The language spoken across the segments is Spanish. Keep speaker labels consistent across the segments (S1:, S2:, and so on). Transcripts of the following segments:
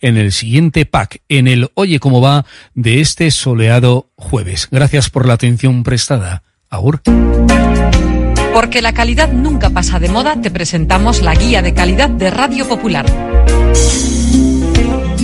S1: en el siguiente pack, en el Oye cómo va de este soleado jueves. Gracias por la atención prestada. Agur.
S2: Porque la calidad nunca pasa de moda, te presentamos la guía de calidad de Radio Popular.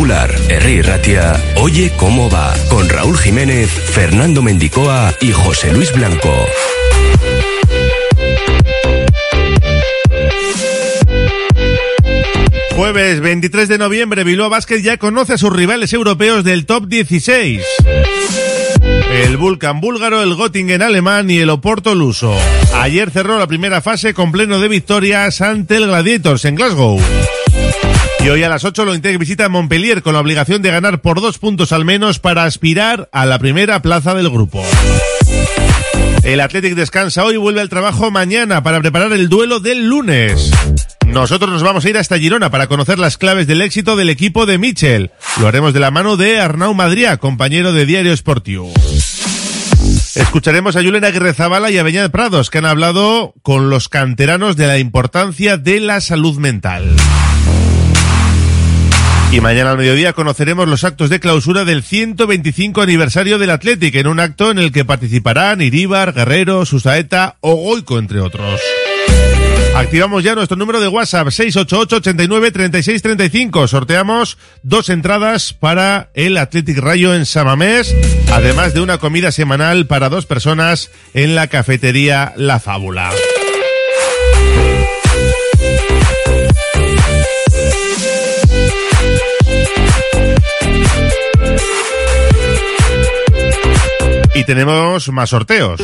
S3: Popular, Herri Ratia, Oye cómo va, con Raúl Jiménez, Fernando Mendicoa y José Luis Blanco.
S4: Jueves 23 de noviembre, Bilbao Basket ya conoce a sus rivales europeos del top 16. El Vulcan búlgaro, el Göttingen alemán y el Oporto luso. Ayer cerró la primera fase con pleno de victorias ante el Gladiators en Glasgow. Y hoy a las 8 lo Integ visita Montpellier con la obligación de ganar por dos puntos al menos para aspirar a la primera plaza del grupo. El Athletic descansa hoy y vuelve al trabajo mañana para preparar el duelo del lunes. Nosotros nos vamos a ir hasta Girona para conocer las claves del éxito del equipo de Mitchell. Lo haremos de la mano de Arnau Madrià, compañero de Diario Sportivo. Escucharemos a Julen Aguirre Zabala y a Beñat Prados, que han hablado con los canteranos de la importancia de la salud mental. Y mañana al mediodía conoceremos los actos de clausura del 125 aniversario del Athletic, en un acto en el que participarán Iríbar, Guerrero, Susaeta o Goico, entre otros. Activamos ya nuestro número de WhatsApp 688 89 36 35. Sorteamos dos entradas para el Athletic Rayo en Samamés, además de una comida semanal para dos personas en la cafetería La Fábula. Y tenemos más sorteos.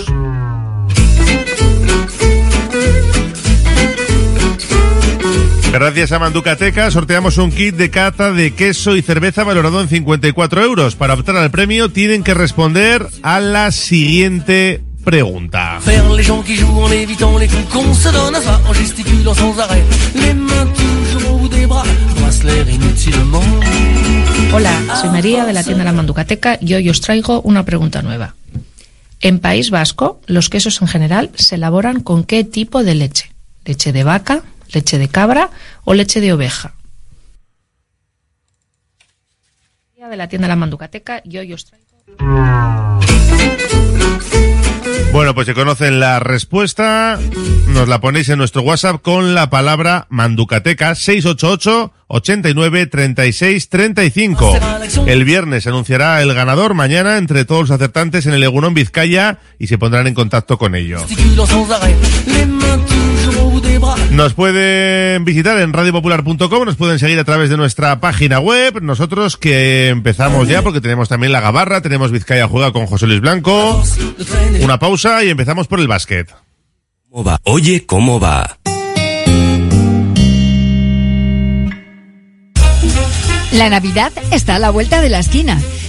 S4: Gracias a Manducateca sorteamos un kit de cata de queso y cerveza valorado en 54 euros. Para optar al premio tienen que responder a la siguiente pregunta.
S5: Hola, soy María de la tienda La Manducateca y hoy os traigo una pregunta nueva. En País Vasco, los quesos en general se elaboran con qué tipo de leche? ¿Leche de vaca, leche de cabra o leche de oveja? de la tienda La Manducateca y hoy os traigo...
S4: Bueno, pues si conocen la respuesta, nos la ponéis en nuestro WhatsApp con la palabra Manducateca 688 89 36 35. El viernes se anunciará el ganador mañana entre todos los acertantes en el Egunon Vizcaya y se pondrán en contacto con ellos. Nos pueden visitar en radiopopular.com, nos pueden seguir a través de nuestra página web. Nosotros que empezamos ya porque tenemos también la gabarra, tenemos Vizcaya Juega con José Luis Blanco. Una pausa y empezamos por el básquet.
S3: ¿Cómo va? Oye, ¿cómo va?
S6: La Navidad está a la vuelta de la esquina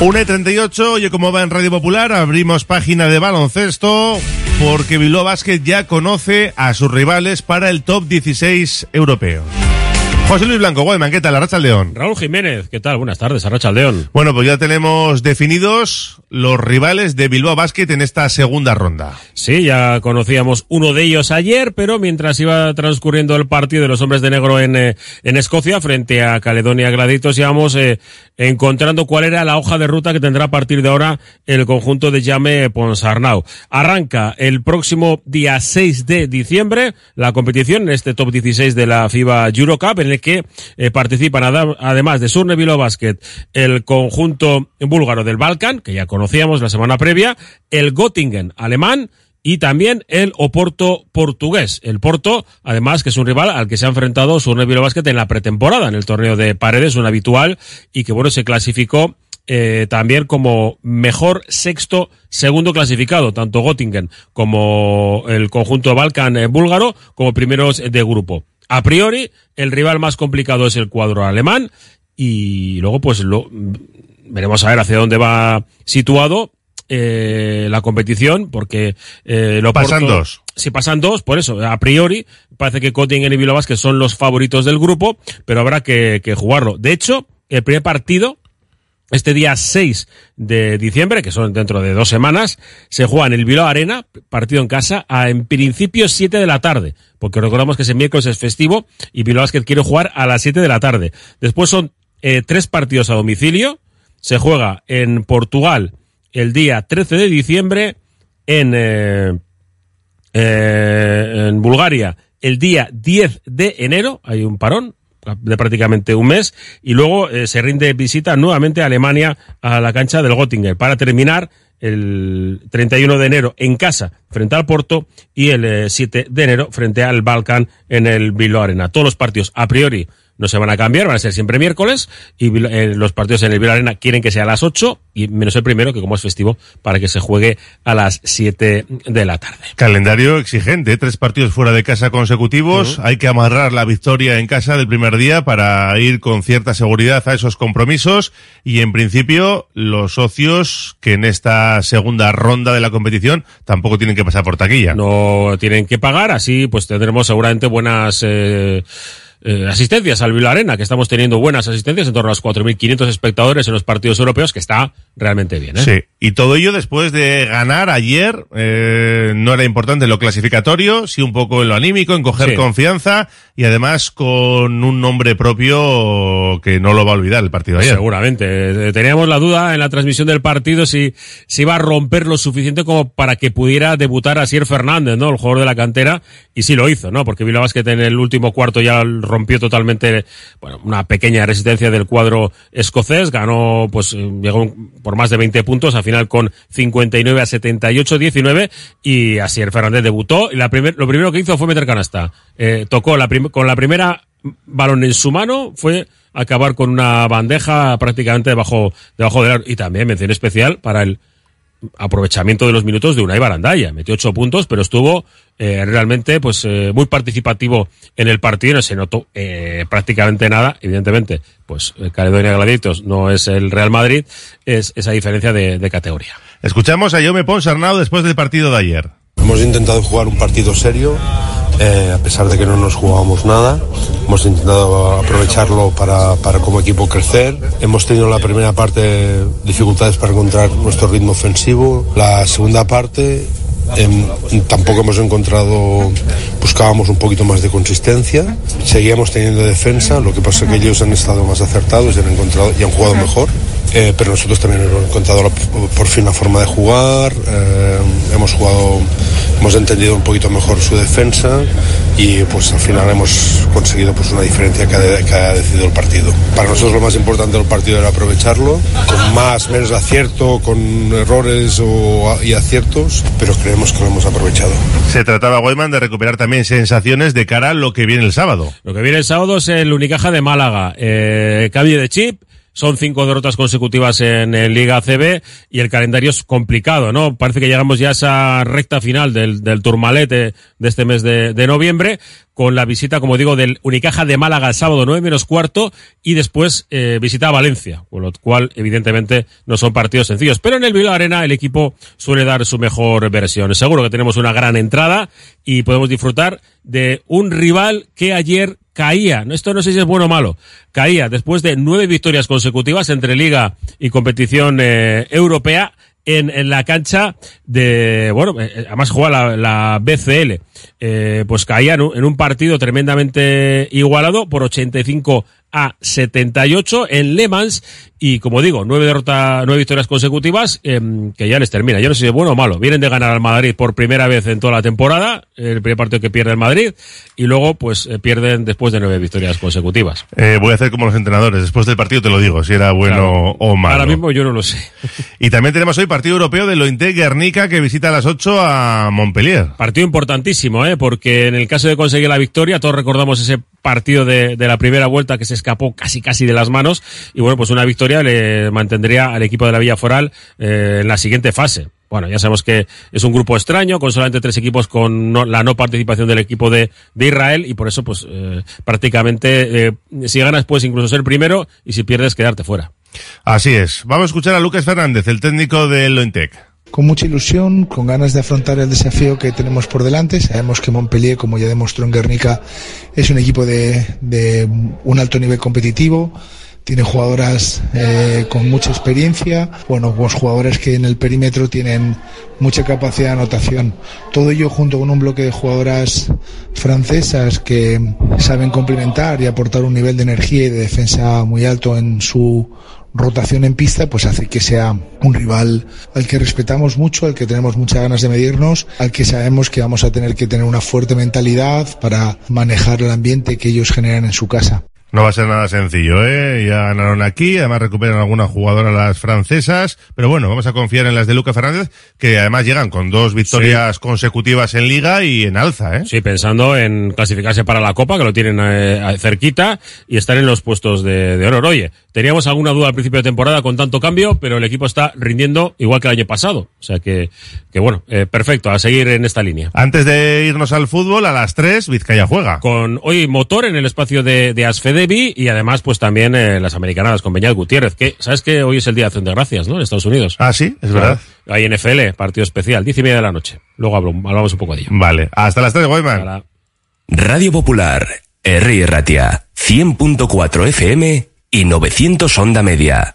S4: Una y 38, oye, como va en Radio Popular, abrimos página de baloncesto porque Bilbao Basket ya conoce a sus rivales para el top 16 europeo. José Luis Blanco, Guayman, ¿qué tal? Arracha León.
S7: Raúl Jiménez, ¿qué tal? Buenas tardes, Arracha León.
S4: Bueno, pues ya tenemos definidos los rivales de Bilbao Basket en esta segunda ronda.
S7: Sí, ya conocíamos uno de ellos ayer, pero mientras iba transcurriendo el partido de los hombres de negro en, eh, en Escocia frente a Caledonia Graditos, íbamos eh, encontrando cuál era la hoja de ruta que tendrá a partir de ahora el conjunto de Llame Ponsarnau. Arranca el próximo día 6 de diciembre la competición en este top 16 de la FIBA Eurocup, en el que eh, participan además de Surne Bilbao Basket el conjunto búlgaro del Balkan, que ya conocíamos la semana previa, el Göttingen alemán, y también el Oporto portugués. El Porto, además, que es un rival al que se ha enfrentado Surne Bilbao Basket en la pretemporada, en el torneo de paredes, un habitual, y que bueno, se clasificó eh, también como mejor sexto segundo clasificado, tanto Göttingen como el conjunto Balkan eh, búlgaro, como primeros de grupo. A priori, el rival más complicado es el cuadro alemán y luego pues lo veremos a ver hacia dónde va situado eh, la competición porque eh, lo
S4: pasan dos.
S7: Si pasan dos, por eso, a priori, parece que Göttingen y Bilbao que son los favoritos del grupo, pero habrá que, que jugarlo. De hecho, el primer partido este día 6 de diciembre, que son dentro de dos semanas, se juega en el Bilbao Arena, partido en casa, a en principio 7 de la tarde, porque recordamos que ese miércoles es festivo y Bilbao Basket quiere jugar a las 7 de la tarde. Después son eh, tres partidos a domicilio, se juega en Portugal el día 13 de diciembre, en, eh, eh, en Bulgaria el día 10 de enero, hay un parón de prácticamente un mes, y luego eh, se rinde visita nuevamente a Alemania a la cancha del Göttingen para terminar el 31 de enero en casa frente al Porto y el eh, 7 de enero frente al Balkan en el Bilbao Arena. Todos los partidos a priori no se van a cambiar, van a ser siempre miércoles y eh, los partidos en el Bilbao Arena quieren que sea a las 8 y menos el primero que como es festivo para que se juegue a las 7 de la tarde.
S4: Calendario exigente, tres partidos fuera de casa consecutivos, hay que amarrar la victoria en casa del primer día para ir con cierta seguridad a esos compromisos y en principio los socios que en esta segunda ronda de la competición tampoco tienen que pasar por taquilla.
S7: No tienen que pagar, así pues tendremos seguramente buenas eh, eh, asistencias al Bilbao Arena, que estamos teniendo buenas asistencias, en torno a los 4.500 espectadores en los partidos europeos, que está realmente bien. ¿eh?
S4: Sí, y todo ello después de ganar ayer, eh, no era importante en lo clasificatorio, sí un poco en lo anímico, en coger
S7: Sí.
S4: confianza y además con un nombre propio que no lo va a olvidar el partido de ayer.
S7: Seguramente. Eh, Teníamos la duda en la transmisión del partido si, si iba a romper lo suficiente como para que pudiera debutar Asier Fernández, ¿no? El jugador de la cantera. Y sí lo hizo, ¿no? Porque Bilbao Basket en el último cuarto ya rompió totalmente, bueno, una pequeña resistencia del cuadro escocés. Ganó, pues, eh, llegó por más de 20 puntos, al final con 59 a 78, 19. Y Asier Fernández debutó. Y la primer, lo primero que hizo fue meter canasta. Eh, tocó la con la primera balón en su mano fue acabar con una bandeja prácticamente debajo, debajo del. Y también mención especial para el aprovechamiento de los minutos de Unai Barandaya. Metió ocho puntos, pero estuvo eh, realmente pues eh, muy participativo en el partido. No se notó eh, prácticamente nada. Evidentemente, pues eh, Caledonia Gladitos no es el Real Madrid, es esa diferencia de, de categoría.
S4: Escuchamos a Jaume Pons Arnau después del partido de ayer.
S8: Hemos intentado jugar un partido serio, eh, a pesar de que no nos jugábamos nada. Hemos intentado aprovecharlo para, para como equipo crecer. Hemos tenido en la primera parte dificultades para encontrar nuestro ritmo ofensivo. La segunda parte em, tampoco hemos encontrado, buscábamos un poquito más de consistencia. Seguíamos teniendo defensa, lo que pasa es que ellos han estado más acertados y han, encontrado, y han jugado mejor. Eh, pero nosotros también hemos encontrado la- por fin la forma de jugar, eh, hemos jugado, hemos entendido un poquito mejor su defensa y pues al final hemos conseguido pues una diferencia que ha, que ha decidido el partido. Para nosotros lo más importante del partido era aprovecharlo, con más, menos acierto, con errores o, y aciertos, pero creemos que lo hemos aprovechado.
S4: Se trataba, Guayman, de recuperar también sensaciones de cara a lo que viene el sábado.
S7: Lo que viene el sábado es el Unicaja de Málaga. Eh, cambio de chip. Son cinco derrotas consecutivas en, el Liga CB y el calendario es complicado, ¿no? Parece que llegamos ya a esa recta final del, del Tourmalet de, de este mes de, de noviembre con la visita, como digo, del Unicaja de Málaga el sábado 9 menos cuarto y después eh, visita a Valencia, con lo cual evidentemente no son partidos sencillos. Pero en el Bilbao Arena el equipo suele dar su mejor versión. Seguro que tenemos una gran entrada y podemos disfrutar de un rival que ayer caía, esto no sé si es bueno o malo, caía después de nueve victorias consecutivas entre liga y competición eh, europea en, en la cancha de, bueno, eh, además juega la, la BCL, eh, pues caía en un, en un partido tremendamente igualado por 85 a 78 en Le Mans y como digo, nueve derrotas, nueve victorias consecutivas eh, que ya les termina. Yo no sé si es bueno o malo. Vienen de ganar al Madrid por primera vez en toda la temporada, el primer partido que pierde el Madrid y luego pues eh, pierden después de nueve victorias consecutivas.
S4: Eh, voy a hacer como los entrenadores. Después del partido te lo digo, si era bueno
S7: Claro.
S4: o malo.
S7: Ahora mismo yo no lo sé.
S4: Y también tenemos hoy partido europeo de Lointe Guernica que visita a las 8 a Montpellier.
S7: Partido importantísimo, ¿eh? porque en el caso de conseguir la victoria, todos recordamos ese partido de, la primera vuelta que se escapó casi casi de las manos y bueno, pues una victoria le mantendría al equipo de la Villa Foral eh, en la siguiente fase. Bueno, ya sabemos que es un grupo extraño, con solamente tres equipos con no- la no participación del equipo de, de Israel y por eso pues eh, prácticamente eh, si ganas puedes incluso ser primero y si pierdes quedarte fuera.
S4: Así es. Vamos a escuchar a Lucas Fernández, el técnico del Lointec.
S9: Con mucha ilusión, con ganas de afrontar el desafío que tenemos por delante. Sabemos que Montpellier, como ya demostró en Guernica, es un equipo de, de un alto nivel competitivo. Tiene jugadoras eh, con mucha experiencia, bueno, pues jugadores que en el perímetro tienen mucha capacidad de anotación. Todo ello junto con un bloque de jugadoras francesas que saben complementar y aportar un nivel de energía y de defensa muy alto en su rotación en pista, pues hace que sea un rival al que respetamos mucho, al que tenemos muchas ganas de medirnos, al que sabemos que vamos a tener que tener una fuerte mentalidad para manejar el ambiente que ellos generan en su casa.
S4: No va a ser nada sencillo, ¿eh? Ya ganaron aquí, además recuperan alguna jugadora las francesas, pero bueno, vamos a confiar en las de Luca Fernández, que además llegan con dos victorias consecutivas en Liga y en alza, ¿eh?
S7: Sí, pensando en clasificarse para la Copa, que lo tienen eh, cerquita, y estar en los puestos de, de honor. Oye, teníamos alguna duda al principio de temporada con tanto cambio, pero el equipo está rindiendo igual que el año pasado. O sea que, que bueno, eh, perfecto, a seguir en esta línea.
S4: Antes de irnos al fútbol, a las 3, Vizcaya juega.
S7: Con hoy motor en el espacio de, de Asfede y además pues también eh, las americanadas con Beñat Gutiérrez, que sabes que hoy es el día de acción de gracias, ¿no? En Estados Unidos.
S4: Ah, sí, es verdad.
S7: Hay NFL, partido especial, diez y media de la noche. Luego hablamos un poco de ello.
S4: Vale, hasta las tres, Goyman.
S3: Radio Popular, R. Ratia, 100.4 FM y 900 Onda Media.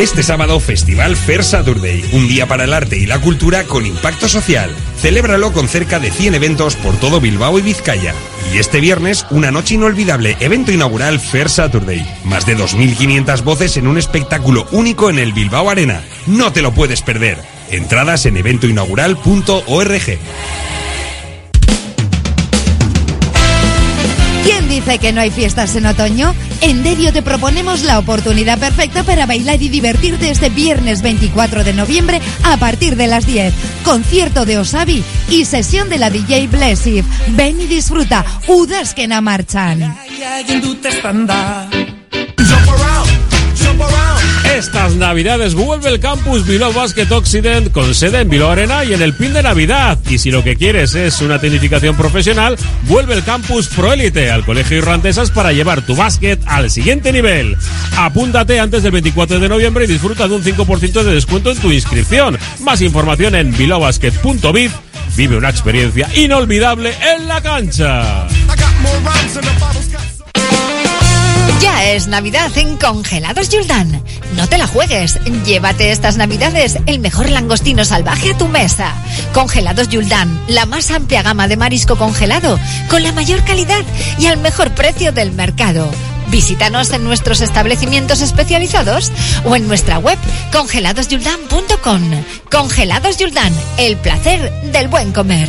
S10: Este sábado, Festival Fair Saturday, un día para el arte y la cultura con impacto social. Celébralo con cerca de 100 eventos por todo Bilbao y Vizcaya. Y este viernes, una noche inolvidable, evento inaugural Fair Saturday. Más de 2.500 voces en un espectáculo único en el Bilbao Arena. No te lo puedes perder. Entradas en eventoinaugural.org.
S6: ¿Quién dice que no hay fiestas en otoño? En Derio te proponemos la oportunidad perfecta para bailar y divertirte este viernes 24 de noviembre a partir de las 10. Concierto de Osabi y sesión de la DJ Blessive. Ven y disfruta. Udas que no marchan.
S7: Estas navidades vuelve el campus Bilbao Basket Occident con sede en Bilbao Arena y en el pin de Navidad. Y si lo que quieres es una tecnificación profesional, vuelve el campus Proélite al Colegio Irlandesas para llevar tu básquet al siguiente nivel. Apúntate antes del 24 de noviembre y disfruta de un 5% de descuento en tu inscripción. Más información en bilbaobasket.biz. Vive una experiencia inolvidable en la cancha.
S6: Es Navidad en Congelados Yuldan. No te la juegues. Llévate estas Navidades el mejor langostino salvaje a tu mesa. Congelados Yuldan, la más amplia gama de marisco congelado, con la mayor calidad y al mejor precio del mercado. Visítanos en nuestros establecimientos especializados o en nuestra web congeladosyuldan.com. Congelados Yuldan, el placer del buen comer.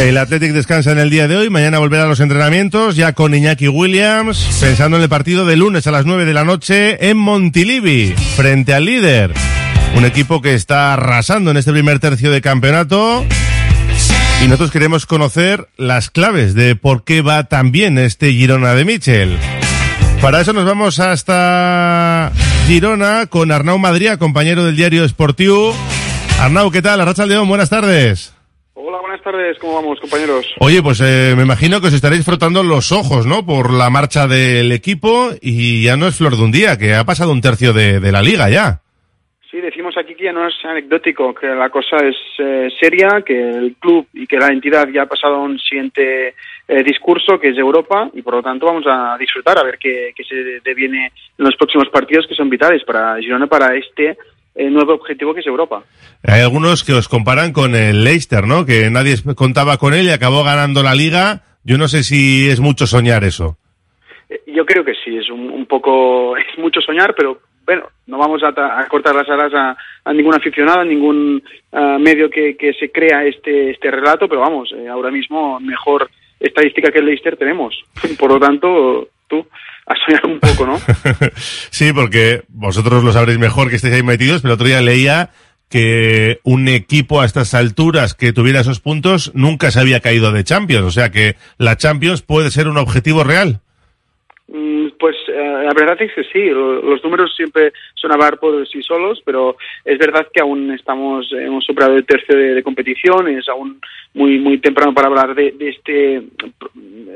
S4: El Athletic descansa en el día de hoy, mañana volverá a los entrenamientos, ya con Iñaki Williams, pensando en el partido de lunes a las 9 de la noche en Montilivi, frente al líder. Un equipo que está arrasando en este primer tercio de campeonato. Y nosotros queremos conocer las claves de por qué va tan bien este Girona de Michel. Para eso nos vamos hasta Girona con Arnau Madría, compañero del diario Sportiu. Arnau, ¿qué tal? Arracha León, buenas tardes.
S11: Hola, buenas tardes. ¿Cómo vamos, compañeros?
S4: Oye, pues eh, me imagino que os estaréis frotando los ojos, ¿no? Por la marcha del equipo y ya no es flor de un día, que ha pasado un tercio de, de la liga ya.
S11: Sí, decimos aquí que ya no es anecdótico, que la cosa es eh, seria, que el club y que la entidad ya ha pasado a un siguiente eh, discurso, que es Europa, y por lo tanto vamos a disfrutar a ver qué, qué se deviene en los próximos partidos que son vitales para Girona, para este eh, nuevo objetivo que es Europa.
S4: Hay algunos que os comparan con el Leicester, ¿no? Que nadie contaba con él y acabó ganando la liga. Yo no sé si es mucho soñar eso.
S11: Eh, Yo creo que sí, es un, un poco, es mucho soñar, pero bueno, no vamos a, a cortar las alas a, a ningún aficionado, a ningún ah, medio que, que se crea este, este relato, pero vamos, eh, ahora mismo mejor estadística que el Leicester tenemos. Por lo tanto, tú, a soñar un poco, ¿no?
S4: sí, porque vosotros lo sabréis mejor que estáis ahí metidos, pero el otro día leía que un equipo a estas alturas que tuviera esos puntos nunca se había caído de Champions. O sea que la Champions puede ser un objetivo real.
S11: Mm, eh, la verdad es que sí, lo- los números siempre son hablar por sí solos, pero es verdad que aún estamos, hemos superado el tercio de, de competición, es aún muy muy temprano para hablar de, de este,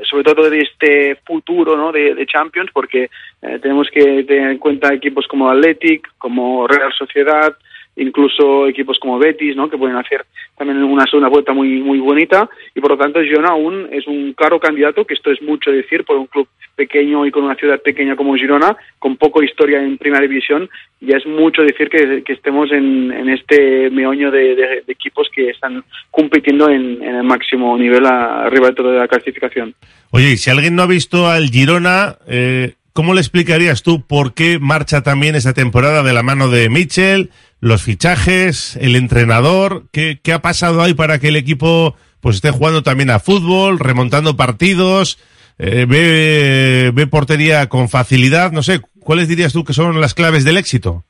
S11: sobre todo de este futuro ¿no? de, de Champions, porque eh, tenemos que tener en cuenta equipos como Athletic, como Real Sociedad, incluso equipos como Betis, ¿no? que pueden hacer también una segunda vuelta muy muy bonita y por lo tanto Girona aún es un claro candidato, que esto es mucho decir por un club pequeño y con una ciudad pequeña como Girona, con poco historia en primera división, ya es mucho decir que, que estemos en, en este meoño de, de- equipos que están compitiendo en, el máximo nivel arriba de toda la clasificación.
S4: Oye, si alguien no ha visto al Girona, eh, ¿cómo le explicarías tú por qué marcha también esta temporada de la mano de Mitchell, los fichajes, el entrenador? ¿Qué, qué ha pasado ahí para que el equipo pues esté jugando también a fútbol, remontando partidos, eh, ve, ve portería con facilidad? No sé, ¿cuáles dirías tú que son las claves del éxito?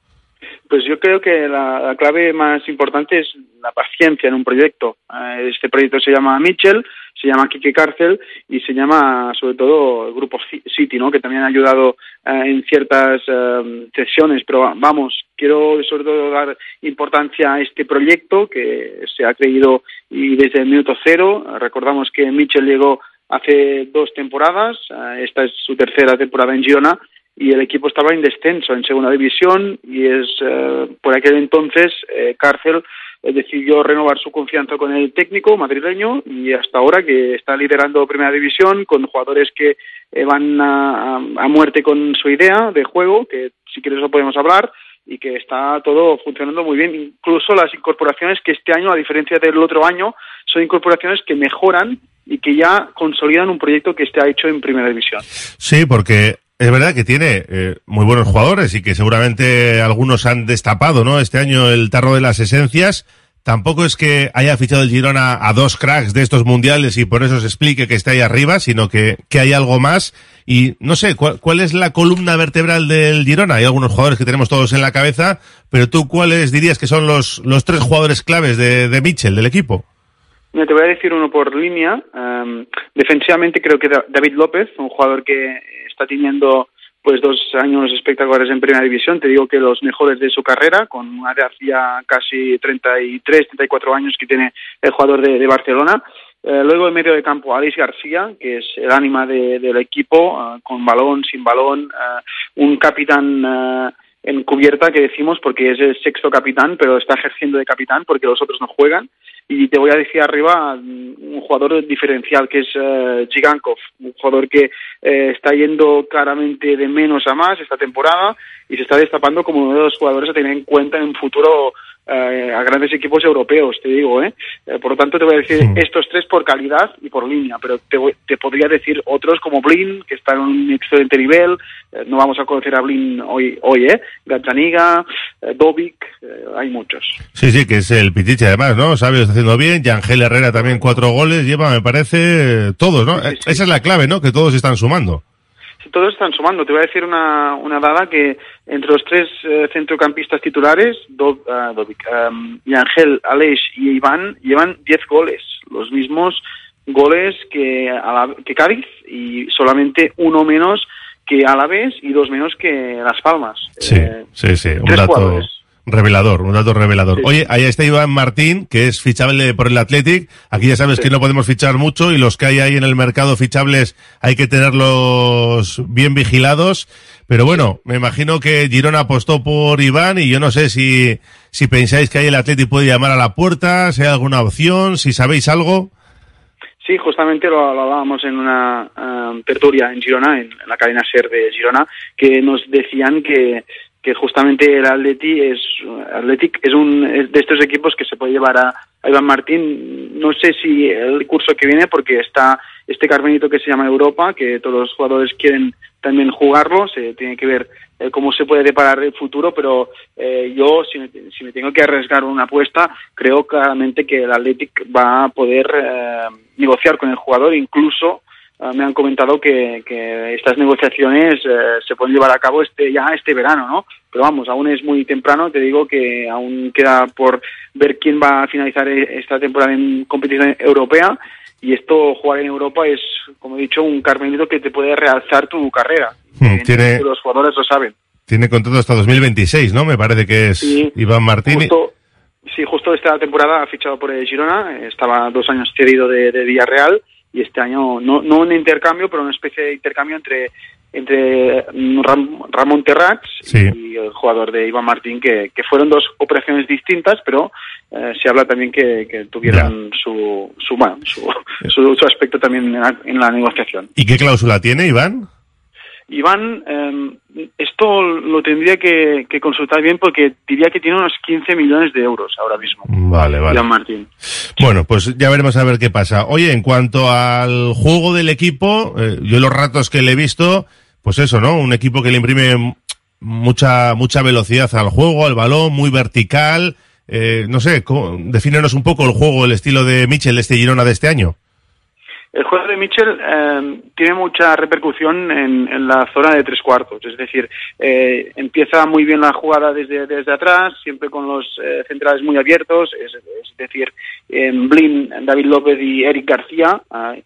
S11: Pues yo creo que la, la clave más importante es la paciencia en un proyecto. Eh, Este proyecto se llama Mitchell, se llama Kike Cárcel y se llama sobre todo el Grupo Ci- City, ¿no? que también ha ayudado eh, en ciertas eh, sesiones. Pero va- vamos, quiero sobre todo dar importancia a este proyecto que se ha creído y desde el minuto cero. Recordamos que Mitchell llegó hace dos temporadas, eh, esta es su tercera temporada en Girona y el equipo estaba en descenso en segunda división y es eh, por aquel entonces eh, Cárcel decidió renovar su confianza con el técnico madrileño y hasta ahora que está liderando primera división con jugadores que eh, van a, a- a muerte con su idea de juego que si quieres lo podemos hablar y que está todo funcionando muy bien. Incluso las incorporaciones que este año a diferencia del otro año son incorporaciones que mejoran y que ya consolidan un proyecto que está hecho en primera división.
S4: Sí, porque es verdad que tiene eh, muy buenos jugadores y que seguramente algunos han destapado, ¿no? Este año el tarro de las esencias. Tampoco es que haya fichado el Girona a dos cracks de estos mundiales y por eso se explique que está ahí arriba, sino que, que hay algo más. Y no sé, ¿cuál, es la columna vertebral del Girona? Hay algunos jugadores que tenemos todos en la cabeza, pero tú, ¿cuáles dirías que son los, los tres jugadores claves de, Mitchell, del equipo?
S11: Te voy a decir uno por línea. Em, defensivamente creo que Da- David López, un jugador que está teniendo pues dos años espectaculares en primera división, te digo que los mejores de su carrera, con una edad ya casi 33, 34 años que tiene el jugador de, de Barcelona. Eh, luego en medio de campo, Alex García, que es el ánima de- del equipo, eh, con balón, sin balón, eh, un capitán eh, en cubierta que decimos porque es el sexto capitán, pero está ejerciendo de capitán porque los otros no juegan. Y te voy a decir arriba mm, un jugador diferencial que es eh, Gigankov, un jugador que eh, está yendo claramente de menos a más esta temporada y se está destapando como uno de los jugadores a tener en cuenta en un futuro eh, a grandes equipos europeos, te digo, ¿eh? Eh, Por lo tanto, te voy a decir estos tres por calidad y por línea, pero te, te podría decir otros como Blin, que está en un excelente nivel, eh, no vamos a conocer a Blin hoy, hoy ¿eh? Gazzaniga, Dovic, hay muchos.
S4: Sí, sí, que es el Pitiche además, ¿no? Sabe, lo está haciendo bien. Yangel Herrera también cuatro goles. Lleva, me parece, todos, ¿no? Esa es la clave, ¿no? Que todos están sumando.
S11: Sí, todos están sumando. Te voy a decir una, una dada que entre los tres eh, centrocampistas titulares, Do, ah, Dovic, um, Yangel, Aleix y Iván, llevan 10 goles. Los mismos goles que, a la- que Cádiz y solamente uno menos que Alavés y dos menos que Las Palmas.
S4: Sí,
S11: Eh,
S4: sí, sí. Un
S11: tres
S4: dato
S11: jugadores.
S4: Revelador, un dato revelador.
S11: Sí.
S4: Oye, ahí está Iván Martín, que es fichable por el Athletic. Aquí ya sabes que no podemos fichar mucho y los que hay ahí en el mercado fichables hay que tenerlos bien vigilados. Pero bueno, me imagino que Girona apostó por Iván y yo no sé si, si pensáis que ahí el Athletic puede llamar a la puerta, si hay alguna opción, si sabéis algo.
S11: Sí, justamente lo, lo hablábamos en una um, tertulia en Girona, en, en la cadena SER de Girona, que nos decían que, que justamente el Atleti es, Athletic es un de estos equipos que se puede llevar a, a Iván Martín. No sé si el curso que viene, porque está este Carmenito que se llama Europa, que todos los jugadores quieren también jugarlo, se tiene que ver eh, cómo se puede deparar el futuro, pero eh, yo, si me, si me tengo que arriesgar una apuesta, creo claramente que el Athletic va a poder eh, negociar con el jugador, incluso me han comentado que, que estas negociaciones eh, se pueden llevar a cabo este ya este verano, ¿no? Pero vamos, aún es muy temprano, te digo que aún queda por ver quién va a finalizar e- esta temporada en competición europea y esto jugar en Europa es, como he dicho, un carmelito que te puede realzar tu carrera.
S4: Hmm, tiene,
S11: Los jugadores lo saben.
S4: tiene contrato hasta 2026, ¿no? Me parece que es
S11: Sí.
S4: Iván Martín.
S11: Justo, sí, justo esta temporada ha fichado por el Girona, estaba dos años cedido de, de Villarreal y este año no, no un intercambio, pero una especie de intercambio entre entre mm, Ram- Ramón Terrats
S4: Sí.
S11: y el jugador de Iván Martín, que, que fueron dos operaciones distintas, pero eh, se habla también que, que tuvieron su su, bueno, su, su, su aspecto también en la, en la negociación.
S4: ¿Y qué cláusula tiene Iván?
S11: Iván, eh, esto lo tendría que, que consultar bien porque diría que tiene unos 15 millones de euros ahora mismo.
S4: Vale, vale.
S11: Iván Martín.
S4: Bueno, pues ya veremos a ver qué pasa. Oye, en cuanto al juego del equipo, eh, yo los ratos que le he visto, pues eso, ¿no? Un equipo que le imprime mucha mucha velocidad al juego, al balón, muy vertical. Eh, no sé, ¿cómo- defínenos un poco el juego, el estilo de Michel, este Girona de este año.
S11: El juego de Mitchell eh, tiene mucha repercusión en, en la zona de tres cuartos, es decir, eh, empieza muy bien la jugada desde, desde atrás, siempre con los eh, centrales muy abiertos, es, es decir, en Blin, David López y Eric García,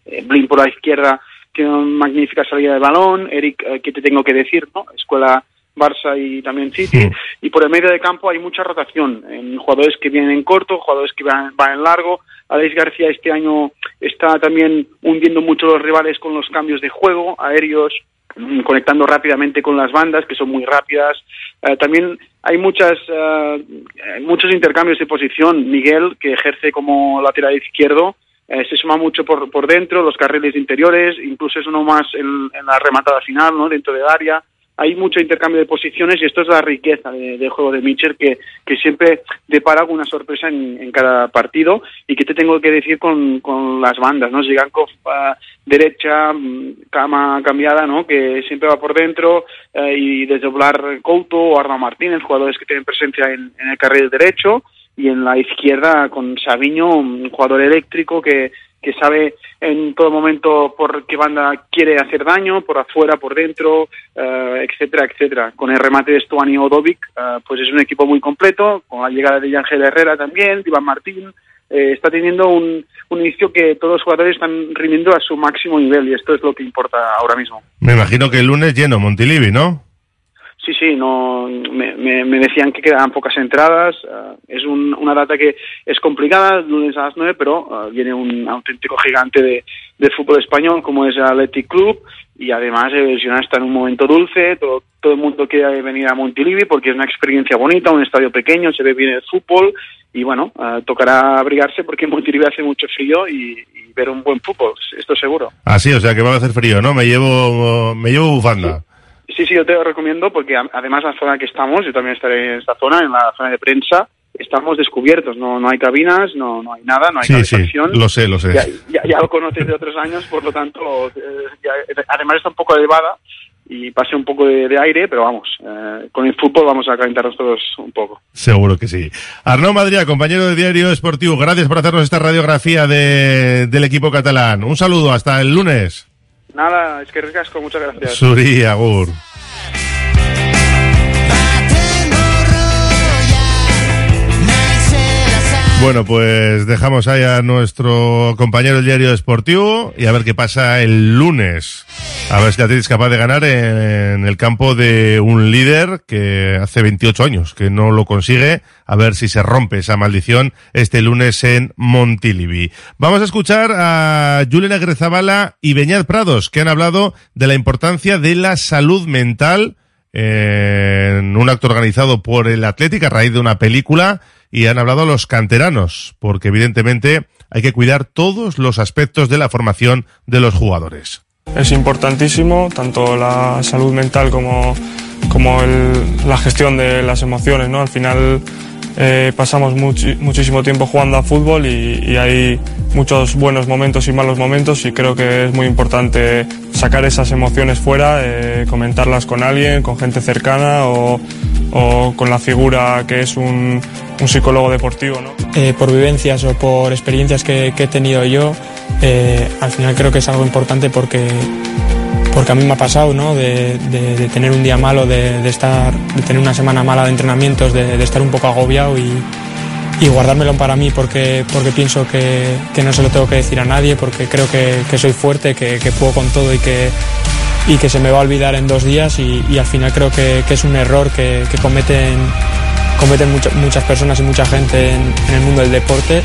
S11: eh, Blin por la izquierda tiene una magnífica salida de balón, Eric, eh, ¿qué te tengo que decir? no Escuela Barça y también City, y por el medio de campo hay mucha rotación en jugadores que vienen en corto, jugadores que van, van en largo. Alex García este año está también hundiendo mucho los rivales con los cambios de juego, aéreos, mm, conectando rápidamente con las bandas, que son muy rápidas. Eh, también hay muchas, eh, muchos intercambios de posición. Miguel, que ejerce como lateral izquierdo, eh, se suma mucho por, por dentro, los carriles interiores, incluso es uno más en, en la rematada final, ¿no? dentro del área hay mucho intercambio de posiciones y esto es la riqueza de- del juego de Mitchell que, que siempre depara alguna sorpresa en, en cada partido y que te tengo que decir con, con las bandas, ¿no? Zigankov ah, derecha, mm, cama cambiada, ¿no? Que siempre va por dentro eh, y desdoblar Couto o Arna Martínez, jugadores que tienen presencia en, en el carril derecho y en la izquierda con Sabiño, un jugador eléctrico que, que sabe en todo momento por qué banda quiere hacer daño, por afuera, por dentro, eh, etcétera, etcétera. Con el remate de Stuani o Dovic, eh, pues es un equipo muy completo, con la llegada de Ángel Herrera también, de Iván Martín, eh, está teniendo un, un inicio que todos los jugadores están rindiendo a su máximo nivel y esto es lo que importa ahora mismo.
S4: Me imagino que el lunes lleno Montilivi, ¿no?
S11: Sí, sí, no, me, me, me decían que quedaban pocas entradas. eh, es un- una data que es complicada, lunes a las 9, pero eh, viene un auténtico gigante de, del fútbol español como es el Athletic Club y además el Girona está en un momento dulce, todo, todo el mundo quiere venir a Montilivi porque es una experiencia bonita, un estadio pequeño, se ve bien el fútbol y bueno, eh, tocará abrigarse porque en Montilivi hace mucho frío y, y ver un buen fútbol, esto seguro.
S4: Ah, sí, o sea que va a hacer frío, ¿no? Me llevo, me llevo bufanda.
S11: Sí, sí, yo te lo recomiendo porque además la zona que estamos, yo también estaré en esta zona, en la zona de prensa, estamos descubiertos, no, no hay cabinas, no, no hay nada, no hay
S4: Sí, sí, lo sé, lo sé.
S11: Ya, ya- ya lo conoces de otros años, por lo tanto, eh, ya- además está un poco elevada y pase un poco de, de aire, pero vamos, eh, con el fútbol vamos a calentarnos todos un poco.
S4: Seguro que sí. Arnaud Madrid, compañero de Diario Esportivo, gracias por hacernos esta radiografía de, del equipo catalán. Un saludo, hasta el lunes.
S11: Nada, es que ricasco, muchas gracias.
S4: Suri. Bueno, pues dejamos ahí a nuestro compañero del diario deportivo y a ver qué pasa el lunes. A ver si la es capaz de ganar en el campo de un líder que hace 28 años que no lo consigue. A ver si se rompe esa maldición este lunes en Montilivi. Vamos a escuchar a Julen Agrezabala y Beñat Prados que han hablado de la importancia de la salud mental en un acto organizado por el Atlético a raíz de una película y han hablado los canteranos, porque evidentemente hay que cuidar todos los aspectos de la formación de los jugadores.
S12: Es importantísimo, tanto la salud mental como, como la gestión de las emociones. ¿no? Al final eh, pasamos muchi- muchísimo tiempo jugando a fútbol y, y hay muchos buenos momentos y malos momentos y creo que es muy importante sacar esas emociones fuera, eh, comentarlas con alguien, con gente cercana o, o con la figura que es un, un psicólogo deportivo. ¿no?
S13: eh, por vivencias o por experiencias que, que he tenido yo, eh, al final creo que es algo importante porque, porque a mí me ha pasado, ¿no? De, tener un día malo, de, estar, de tener una semana mala de entrenamientos, de, estar un poco agobiado y, guardármelo para mí porque, porque pienso que, que no se lo tengo que decir a nadie, porque creo que, que soy fuerte, que, que puedo con todo y que, y que se me va a olvidar en dos días y, al final creo que, es un error que, cometen, cometen mucha- muchas personas y mucha gente en, en el mundo del deporte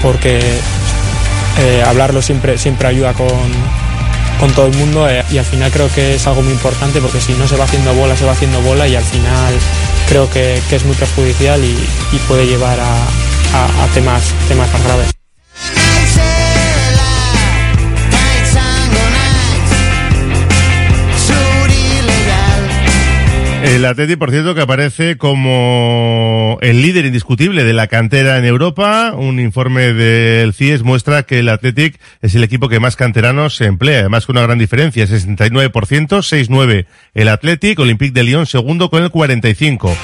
S13: porque eh, hablarlo siempre, siempre ayuda con, con todo el mundo eh, y al final creo que es algo muy importante porque si no se va haciendo bola, se va haciendo bola y al final creo que, es muy perjudicial y, puede llevar a, a- a temas, temas más graves.
S4: El Atleti, por cierto, que aparece como el líder indiscutible de la cantera en Europa. Un informe del CIES muestra que el Athletic es el equipo que más canteranos se emplea, además con una gran diferencia, 69%, 6-9 el Athletic, Olympique de Lyon segundo con el 45%.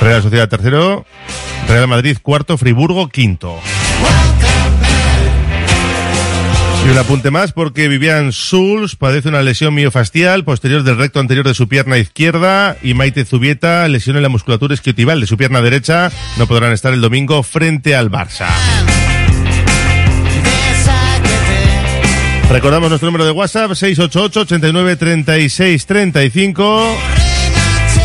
S4: Real Sociedad tercero, Real Madrid cuarto, Friburgo quinto. Y un apunte más porque Vivian Schulz padece una lesión miofascial posterior del recto anterior de su pierna izquierda y Maite Zubieta lesión en la musculatura isquiotibial de su pierna derecha. No podrán estar el domingo frente al Barça. Recordamos nuestro número de WhatsApp 688 89 36 35.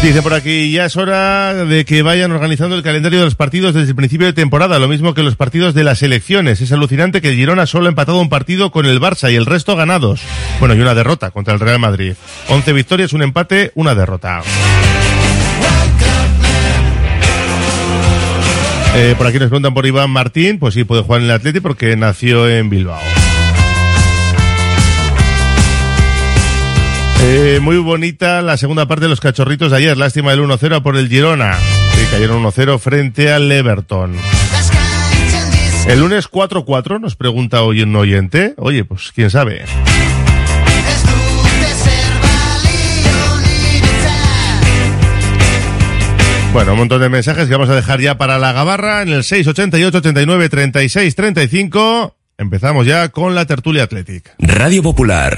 S4: Dice por aquí, ya es hora de que vayan organizando el calendario de los partidos desde el principio de temporada, lo mismo que los partidos de las elecciones. Es alucinante que Girona solo ha empatado un partido con el Barça y el resto ganados. Bueno, y una derrota contra el Real Madrid. 11 victorias, un empate, una derrota. Eh, por aquí nos preguntan por Iván Martín, pues sí puede jugar en el Atleti porque nació en Bilbao. Eh, muy bonita la segunda parte de los cachorritos de ayer. Lástima el 1-0 por el Girona. Cayeron 1-0 frente al Everton. El lunes 4-4 nos pregunta hoy un oyente. Oye, pues quién sabe. Bueno, un montón de mensajes que vamos a dejar ya para la gabarra en el 688 89 36 35. Empezamos ya con la tertulia Athletic.
S3: Radio Popular,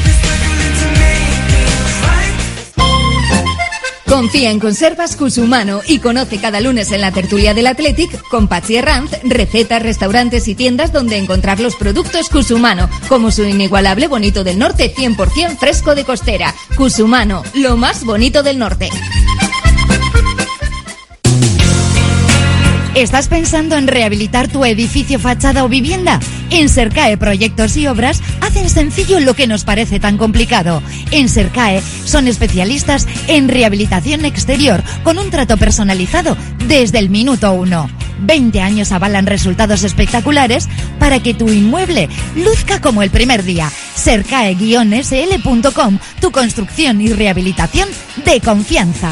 S6: Confía en Conservas Cusumano y conoce cada lunes en la tertulia del Athletic con Patsy Herranz recetas, restaurantes y tiendas donde encontrar los productos Cusumano, como su inigualable bonito del norte 100% fresco de costera. Cusumano, lo más bonito del norte. ¿Estás pensando en rehabilitar tu edificio, fachada o vivienda? En Sercae Proyectos y Obras hacen sencillo lo que nos parece tan complicado. En Sercae son especialistas en rehabilitación exterior con un trato personalizado desde el minuto uno. 20 años avalan resultados espectaculares para que tu inmueble luzca como el primer día. Sercae-sl.com, tu construcción y rehabilitación de confianza.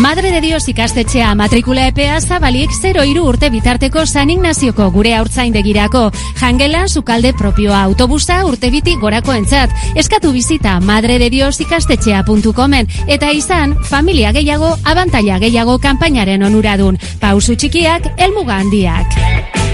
S14: Madre de Dios ikastetxea matrikula epea zabalik 0 iru urte bitarteko San Ignazioko gure haurtzaindegirako. Jangela, sukalde propioa autobusa urte biti gorako entzat. Eskatu bizita madre de Dios ikastetxea.comen eta izan familia gehiago, abantaila gehiago kanpainaren onuradun. Pausu txikiak, elmuga handiak.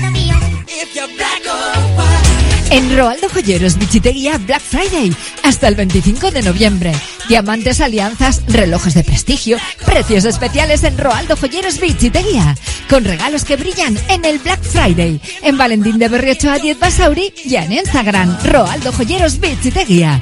S6: En Roaldo Joyeros Bichiteguía Black Friday hasta el 25 de noviembre. Diamantes, alianzas, relojes de prestigio, precios especiales en Roaldo Joyeros Bichiteguía. Con regalos que brillan en el Black Friday. En Valentín de Berriocho a 10 Basauri y en Instagram Roaldo Joyeros Bichiteguía.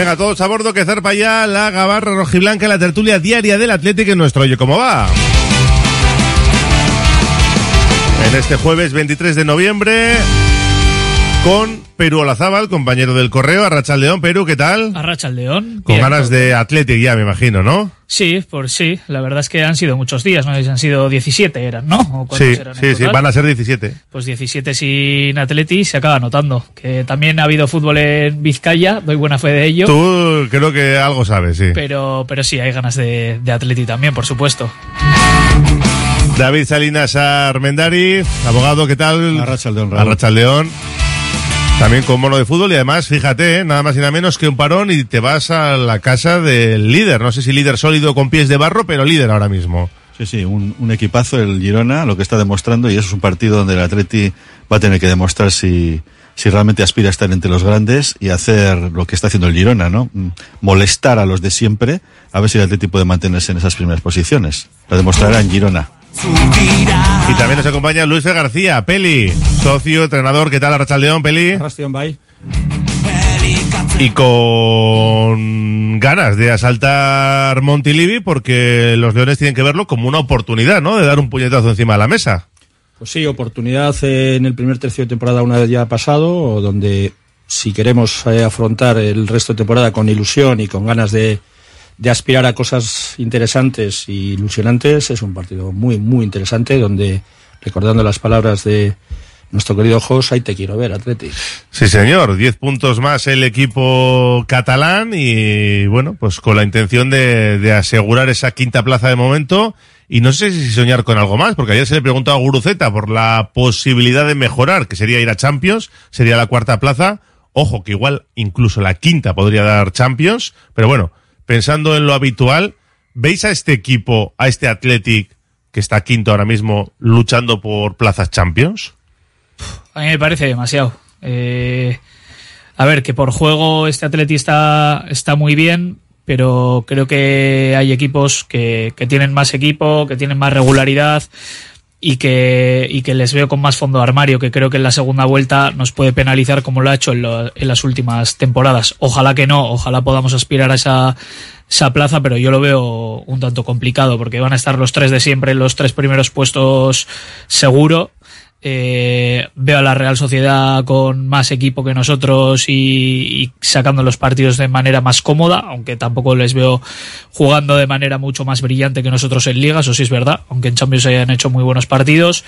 S4: Venga, todos a bordo que zarpa ya la gabarra rojiblanca, la tertulia diaria del Atlético en nuestro Oye Cómo Va. En este jueves 23 de noviembre, con Perú Olazábal, compañero del correo, Arrachaldeón. Perú, ¿qué tal?
S15: Arrachaldeón.
S4: Con ganas de Athletic ya, me imagino, ¿no?
S15: Sí, por sí. La verdad es que han sido muchos días, ¿no? Han sido 17 eran, ¿no? ¿O cuántos
S4: Sí,
S15: eran
S4: sí, sí, van a ser 17.
S15: Pues 17 sin Atleti se acaba notando. Que también ha habido fútbol en Vizcaya, doy buena fe de ello.
S4: Tú creo que algo sabes, sí.
S15: Pero, pero sí, hay ganas de, de Atleti también, por supuesto.
S4: David Salinas Armendari, abogado, ¿qué tal?
S16: Arrachaldeón, Raúl.
S4: Arrachaldeón. También con mono de fútbol y además, fíjate, ¿eh? nada más y nada menos que un parón y te vas a la casa del líder. No sé si líder sólido con pies de barro, pero líder ahora mismo.
S16: Sí, sí, un, equipazo, el Girona, lo que está demostrando, y eso es un partido donde el Atleti va a tener que demostrar si, si realmente aspira a estar entre los grandes y hacer lo que está haciendo el Girona, ¿no? Mm, Molestar a los de siempre, a ver si el Atleti puede mantenerse en esas primeras posiciones. Lo demostrará en Girona.
S4: Y también nos acompaña Luis. García, Peli, socio, entrenador, ¿qué tal Arrachaldeón, Peli? Y con ganas de asaltar Montilivi porque los Leones tienen que verlo como una oportunidad, ¿no? De dar un puñetazo encima de la mesa.
S17: Pues sí, oportunidad en el primer tercio de temporada una vez ya pasado, donde si queremos eh, afrontar el resto de temporada con ilusión y con ganas de, de aspirar a cosas interesantes y ilusionantes, es un partido muy, muy interesante, donde, recordando las palabras de nuestro querido Jos, ahí te quiero ver, Atleti.
S4: Sí, señor. Diez puntos más el equipo catalán y, bueno, pues con la intención de, de asegurar esa quinta plaza de momento. Y no sé si soñar con algo más, porque ayer se le preguntó a Guruceta por la posibilidad de mejorar, que sería ir a Champions, sería la cuarta plaza. Ojo, que igual incluso la quinta podría dar Champions. Pero bueno, pensando en lo habitual, ¿veis a este equipo, a este Athletic, que está quinto ahora mismo, luchando por plazas Champions?
S15: A mí me parece demasiado. Eh, a ver, que por juego este Atleti está, está muy bien, pero creo que hay equipos que, que tienen más equipo, que tienen más regularidad y que, y que les veo con más fondo de armario, que creo que en la segunda vuelta nos puede penalizar como lo ha hecho en, lo- en las últimas temporadas. Ojalá que no, ojalá podamos aspirar a esa, esa plaza, pero yo lo veo un tanto complicado porque van a estar los tres de siempre en los tres primeros puestos seguro. Eh, veo a la Real Sociedad con más equipo que nosotros y, y sacando los partidos de manera más cómoda, aunque tampoco les veo jugando de manera mucho más brillante que nosotros en Liga, eso sí es verdad, aunque en Champions hayan hecho muy buenos partidos.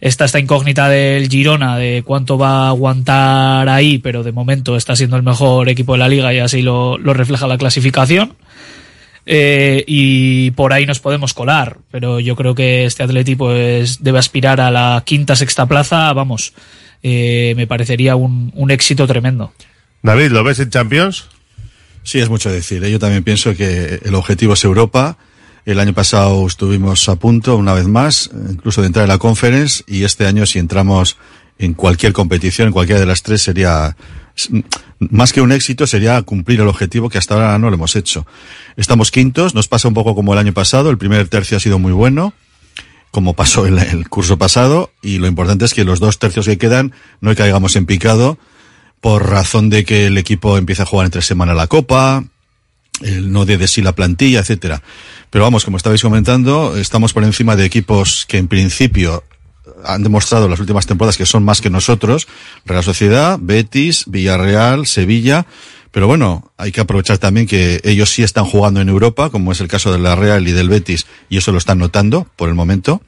S15: Está esta incógnita del Girona de cuánto va a aguantar ahí, pero de momento está siendo el mejor equipo de la Liga y así lo, lo refleja la clasificación. Eh, y por ahí nos podemos colar, pero yo creo que este Atleti pues debe aspirar a la quinta, sexta plaza, vamos, eh, me parecería un, un éxito tremendo.
S4: David, ¿lo ves en Champions?
S16: Sí, es mucho decir. ¿eh? Yo también pienso que el objetivo es Europa. El año pasado estuvimos a punto, una vez más, incluso de entrar en la conference, y este año si entramos en cualquier competición, en cualquiera de las tres, sería más que un éxito, sería cumplir el objetivo que hasta ahora no lo hemos hecho. Estamos quintos, nos pasa un poco como el año pasado, el primer tercio ha sido muy bueno, como pasó el, el curso pasado, y lo importante es que los dos tercios que quedan no caigamos en picado, por razón de que el equipo empieza a jugar entre semana la Copa, el no de de sí la plantilla, etcétera. Pero vamos, como estabais comentando, estamos por encima de equipos que en principio han demostrado en las últimas temporadas que son más que nosotros, Real Sociedad, Betis, Villarreal, Sevilla, pero bueno, hay que aprovechar también que ellos sí están jugando en Europa, como es el caso de la Real y del Betis, y eso lo están notando por el momento,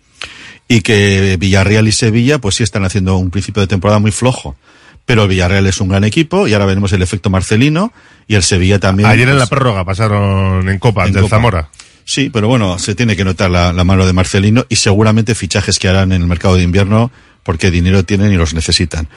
S16: y que Villarreal y Sevilla pues sí están haciendo un principio de temporada muy flojo. Pero el Villarreal es un gran equipo y ahora veremos el efecto Marcelino y el Sevilla también.
S4: Ayer en
S16: pues,
S4: la prórroga pasaron en Copa,
S16: En
S4: del
S16: Copa.
S4: Zamora.
S16: Sí, pero bueno, se tiene que notar la, la mano de Marcelino y seguramente fichajes que harán en el mercado de invierno porque dinero tienen y los necesitan.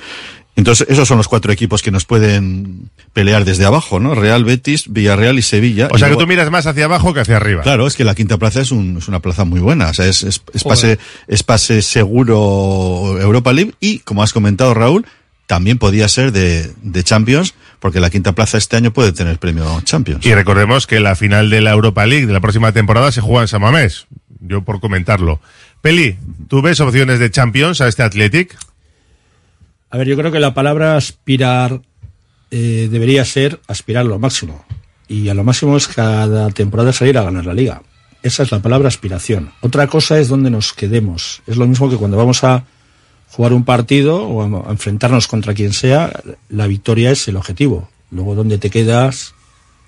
S16: Entonces, esos son los cuatro equipos que nos pueden pelear desde abajo, ¿no? Real, Betis, Villarreal y Sevilla.
S4: O
S16: Y
S4: sea que tú miras más hacia abajo que hacia arriba.
S16: Claro, es que la quinta plaza es, un- es una plaza muy buena. O sea, es, es, es pase, es pase seguro Europa League y, como has comentado, Raúl, también podía ser de, de Champions, porque la quinta plaza este año puede tener premio Champions.
S4: Y recordemos que la final de la Europa League de la próxima temporada se juega en San Mamés. Yo por comentarlo. Peli, ¿tú ves opciones de Champions a este Athletic?
S17: A ver, yo creo que la palabra aspirar eh, debería ser aspirar a lo máximo. Y a lo máximo es cada temporada salir a ganar la liga. Esa es la palabra aspiración. Otra cosa es donde nos quedemos. Es lo mismo que cuando vamos a jugar un partido o enfrentarnos contra quien sea, la victoria es el objetivo. Luego donde te quedas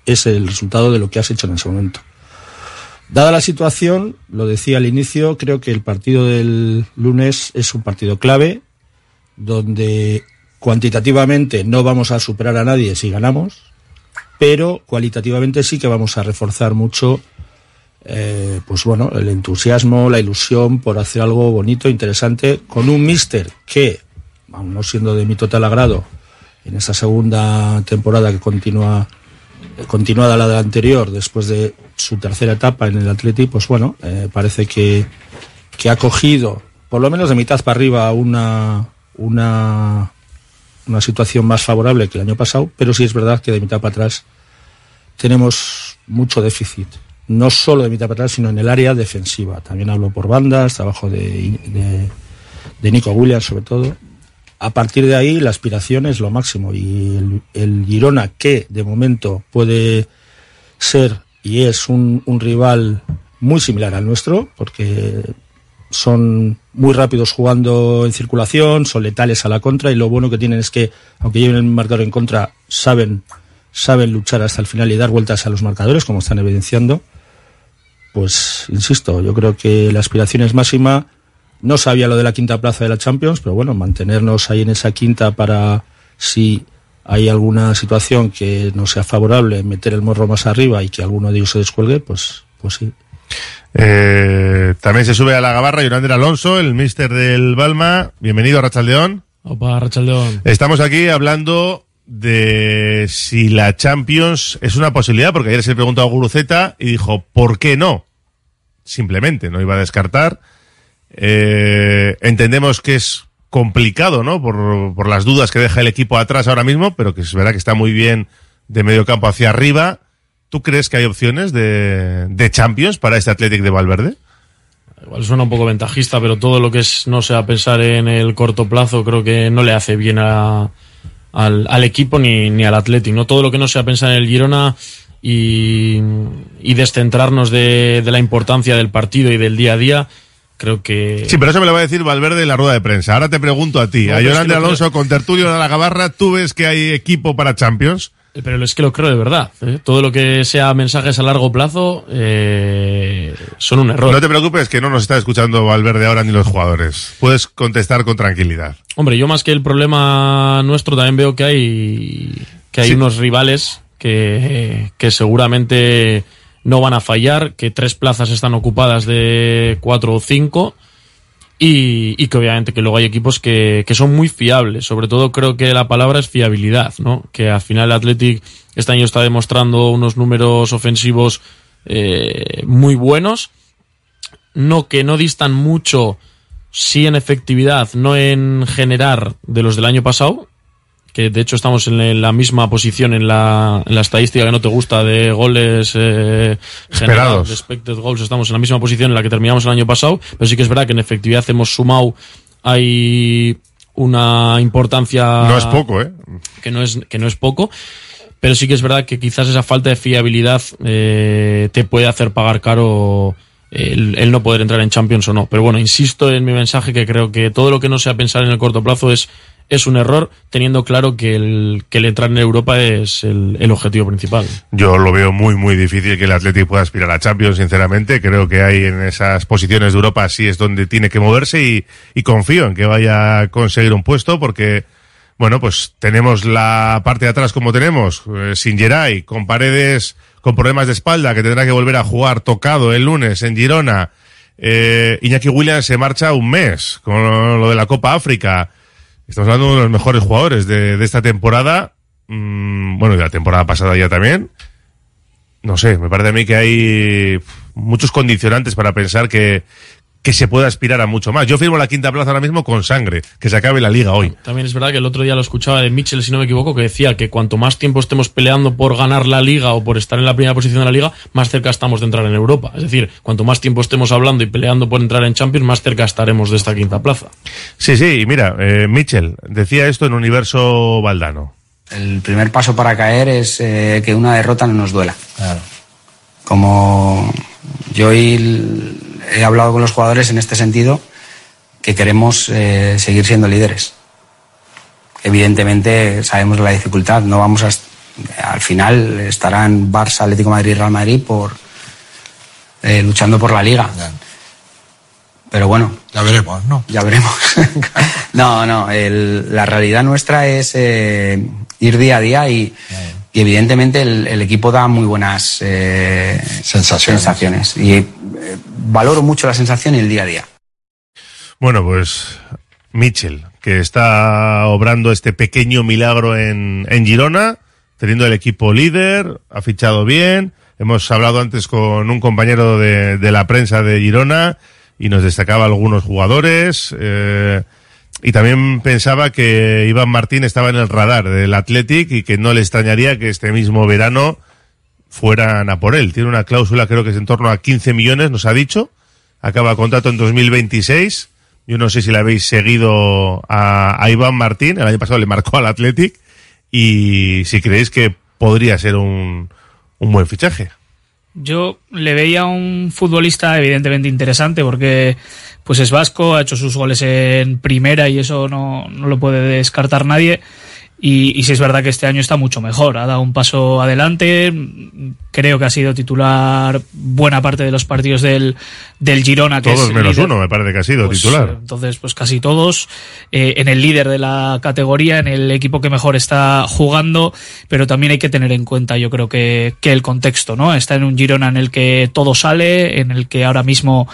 S17: es el resultado de lo que has hecho en ese momento. Dada la situación, lo decía al inicio, creo que el partido del lunes es un partido clave, donde cuantitativamente no vamos a superar a nadie si ganamos, pero cualitativamente sí que vamos a reforzar mucho eh, pues bueno, el entusiasmo, la ilusión por hacer algo bonito, interesante, con un mister que, aun no siendo de mi total agrado, en esa segunda temporada que continúa eh, continuada la de la anterior, después de su tercera etapa en el Atleti, pues bueno, eh, parece que, que ha cogido, por lo menos de mitad para arriba, una, una, una situación más favorable que el año pasado, pero sí es verdad que de mitad para atrás tenemos mucho déficit. No solo de mitad para atrás, sino en el área defensiva. También hablo por bandas, trabajo de, de, Nico Williams sobre todo. A partir de ahí la aspiración es lo máximo y el, el Girona que de momento puede ser y es un, un rival muy similar al nuestro porque son muy rápidos jugando en circulación, son letales a la contra y lo bueno que tienen es que aunque lleven el marcador en contra saben saben luchar hasta el final y dar vueltas a los marcadores como están evidenciando. Pues insisto, yo creo que la aspiración es máxima. No sabía lo de la quinta plaza de la Champions, pero bueno, mantenernos ahí en esa quinta para si hay alguna situación que no sea favorable, meter el morro más arriba y que alguno de ellos se descuelgue, pues, pues sí.
S4: Eh, también se sube a la gabarra Yonander Alonso, el mister del Balma. Bienvenido a Rachaldeón.
S18: Opa, Rachaldeón.
S4: Estamos aquí hablando de si la Champions es una posibilidad, porque ayer se le preguntó a Guruceta y dijo, ¿por qué no? Simplemente, no iba a descartar. Eh, entendemos que es complicado, ¿no? Por, por las dudas que deja el equipo atrás ahora mismo, pero que es verdad que está muy bien de medio campo hacia arriba. ¿Tú crees que hay opciones de, de Champions para este Athletic de Valverde?
S18: Igual suena un poco ventajista, pero todo lo que es no sea pensar en el corto plazo creo que no le hace bien a, al, al equipo ni, ni al Athletic. ¿no? Todo lo que no sea pensar en el Girona y, y descentrarnos de, de la importancia del partido y del día a día, creo que...
S4: Sí, pero eso me lo va a decir Valverde en la rueda de prensa. Ahora te pregunto a ti,
S18: No,
S4: a Yolanda Alonso con Tertulio de la Gabarra, ¿tú ves que hay equipo para Champions?
S18: Pero es que lo creo de verdad. ¿eh? Todo lo que sea mensajes a largo plazo eh, son un error.
S4: No te preocupes que no nos está escuchando Valverde ahora ni los jugadores. Puedes contestar con tranquilidad.
S18: Hombre, yo más que el problema nuestro también veo que hay que hay
S4: Sí.
S18: unos rivales que, que seguramente no van a fallar, que tres plazas están ocupadas de cuatro o cinco y, y que obviamente que luego hay equipos que, que son muy fiables. Sobre todo creo que la palabra es fiabilidad, ¿no? Que al final el Athletic este año está demostrando unos números ofensivos eh, muy buenos no que no distan mucho, sí en efectividad, no en generar de los del año pasado, que de hecho estamos en la misma posición en la, en la estadística que no te gusta de goles eh, generados, expected goals, estamos en la misma posición en la que terminamos el año pasado, pero sí que es verdad que en efectividad hemos sumado, hay una importancia...
S4: No es poco, ¿eh?
S18: Que no es, que no es poco. Pero sí que es verdad que quizás esa falta de fiabilidad eh, te puede hacer pagar caro el, el no poder entrar en Champions o no. Pero bueno, insisto en mi mensaje que creo que todo lo que no sea pensar en el corto plazo es, es un error, teniendo claro que el, que el entrar en Europa es el, objetivo principal.
S4: Yo lo veo muy, muy difícil que el Athletic pueda aspirar a Champions, sinceramente. Creo que hay en esas posiciones de Europa sí es donde tiene que moverse y, y confío en que vaya a conseguir un puesto porque, bueno, pues tenemos la parte de atrás como tenemos, eh, sin Geray, con paredes con problemas de espalda que tendrá que volver a jugar tocado el lunes en Girona. Eh, Iñaki Williams se marcha un mes con lo de la Copa África. Estamos hablando de uno de los mejores jugadores de, de esta temporada. Mm, bueno, de la temporada pasada ya también. No sé, me parece a mí que hay muchos condicionantes para pensar que, que se puede aspirar a mucho más. Yo firmo la quinta plaza ahora mismo con sangre, que se acabe la liga hoy.
S18: También es verdad que el otro día lo escuchaba de Mitchell, si no me equivoco, que decía que cuanto más tiempo estemos peleando por ganar la liga o por estar en la primera posición de la liga, más cerca estamos de entrar en Europa. Es decir, cuanto más tiempo estemos hablando y peleando por entrar en Champions, más cerca estaremos de esta quinta plaza.
S4: Sí, sí, y mira, eh, Mitchell decía esto en Universo Valdano.
S19: El primer paso para caer es eh, que una derrota no nos duela. Como yo l- he hablado con los jugadores en este sentido que queremos eh, seguir siendo líderes. Evidentemente sabemos la dificultad, no vamos a al final estarán Barça, Atlético Madrid y Real Madrid por eh, luchando por la liga. Pero bueno,
S20: Ya veremos, ¿no?
S19: ya veremos. no, no, el- la realidad nuestra es eh, ir día a día y, y evidentemente el, el equipo da muy buenas eh,
S20: Sensaciones.
S19: sensaciones. Y eh, valoro mucho la sensación y el día a día.
S4: Bueno, pues Mitchell, que está obrando este pequeño milagro en, en Girona, teniendo el equipo líder, ha fichado bien. Hemos hablado antes con un compañero de, de la prensa de Girona y nos destacaba algunos jugadores. eh, y también pensaba que Iván Martín estaba en el radar del Athletic y que no le extrañaría que este mismo verano fueran a por él. Tiene una cláusula, creo que es en torno a 15 millones, nos ha dicho. Acaba contrato en 2026. Yo no sé si le habéis seguido a, a Iván Martín. El año pasado le marcó al Athletic. Y si creéis que podría ser un, un buen fichaje.
S15: Yo le veía un futbolista evidentemente interesante porque pues es vasco, ha hecho sus goles en primera y eso no, no lo puede descartar nadie. Y, y sí es verdad que este año está mucho mejor, ha dado un paso adelante, creo que ha sido titular buena parte de los partidos del, del Girona. Que
S4: Todos
S15: es
S4: menos
S15: líder.
S4: uno, me parece que ha sido
S15: Pues,
S4: titular.
S15: Entonces, pues casi todos eh, en el líder de la categoría, en el equipo que mejor está jugando, pero también hay que tener en cuenta, yo creo que, que el contexto, ¿no? Está en un Girona en el que todo sale, en el que ahora mismo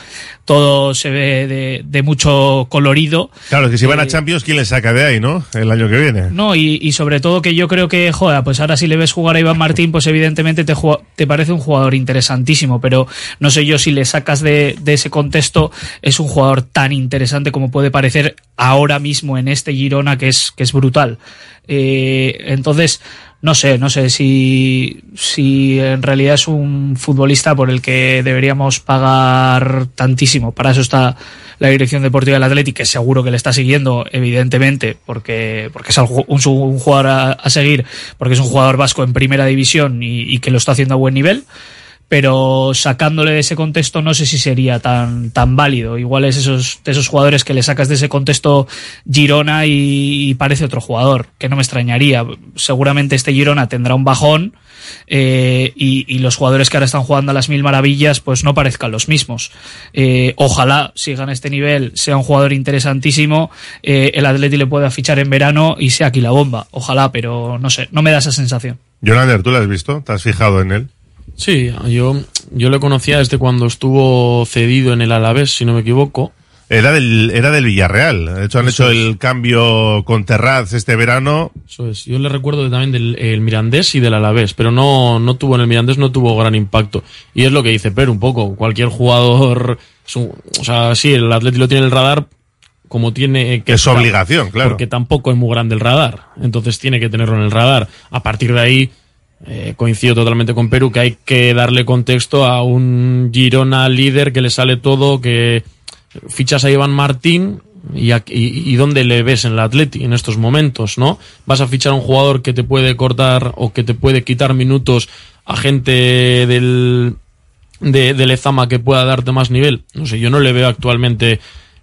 S15: todo se ve de, de mucho colorido.
S4: Claro, es que si van a
S15: Eh,
S4: Champions, ¿quién les saca de ahí, no? El año que viene.
S15: No, y, y sobre todo que yo creo que, joder, pues ahora si le ves jugar a Iván Martín, pues evidentemente te, ju- te parece un jugador interesantísimo, pero no sé yo si le sacas de, ese contexto, es un jugador tan interesante como puede parecer ahora mismo en este Girona, que es, que es brutal. Eh, entonces, no sé, no sé si, si en realidad es un futbolista por el que deberíamos pagar tantísimo. Para eso está la dirección deportiva del Atlético, que seguro que le está siguiendo, evidentemente, porque, porque es un, jugador a, seguir, porque es un jugador vasco en primera división y que lo está haciendo a buen nivel. Pero sacándole de ese contexto no sé si sería tan, tan válido. Igual es esos, de esos jugadores que le sacas de ese contexto Girona y, y parece otro jugador, que no me extrañaría. Seguramente este Girona tendrá un bajón eh, y, y los jugadores que ahora están jugando a las mil maravillas pues no parezcan los mismos. Eh, ojalá sigan este nivel, sea un jugador interesantísimo, eh, el Atleti le pueda fichar en verano y sea aquí la bomba. Ojalá, pero no sé, no me da esa sensación.
S4: Jonander, ¿tú lo has visto? ¿Te has fijado en él?
S18: Sí, yo, yo le conocía desde cuando estuvo cedido en el Alavés, si no me equivoco.
S4: Era del, era del Villarreal. De hecho, han
S18: Eso
S4: hecho
S18: es.
S4: el cambio con Terraz este verano.
S18: Eso es. Yo le recuerdo también del el Mirandés y del Alavés, pero no, no tuvo en el Mirandés, no tuvo gran impacto. Y es lo que dice Per un poco. Cualquier jugador, o sea, sí, el Atlético lo tiene en el radar como tiene que
S4: Es su obligación, claro.
S18: Porque tampoco es muy grande el radar. Entonces tiene que tenerlo en el radar. A partir de ahí, eh, coincido totalmente con Perú que hay que darle contexto a un Girona líder que le sale todo, que fichas a Iván Martín y, a- y, dónde le ves en el Atleti en estos momentos, ¿no? Vas a fichar a un jugador que te puede cortar o que te puede quitar minutos a gente del de, de Lezama que pueda darte más nivel. No sé, yo no le veo actualmente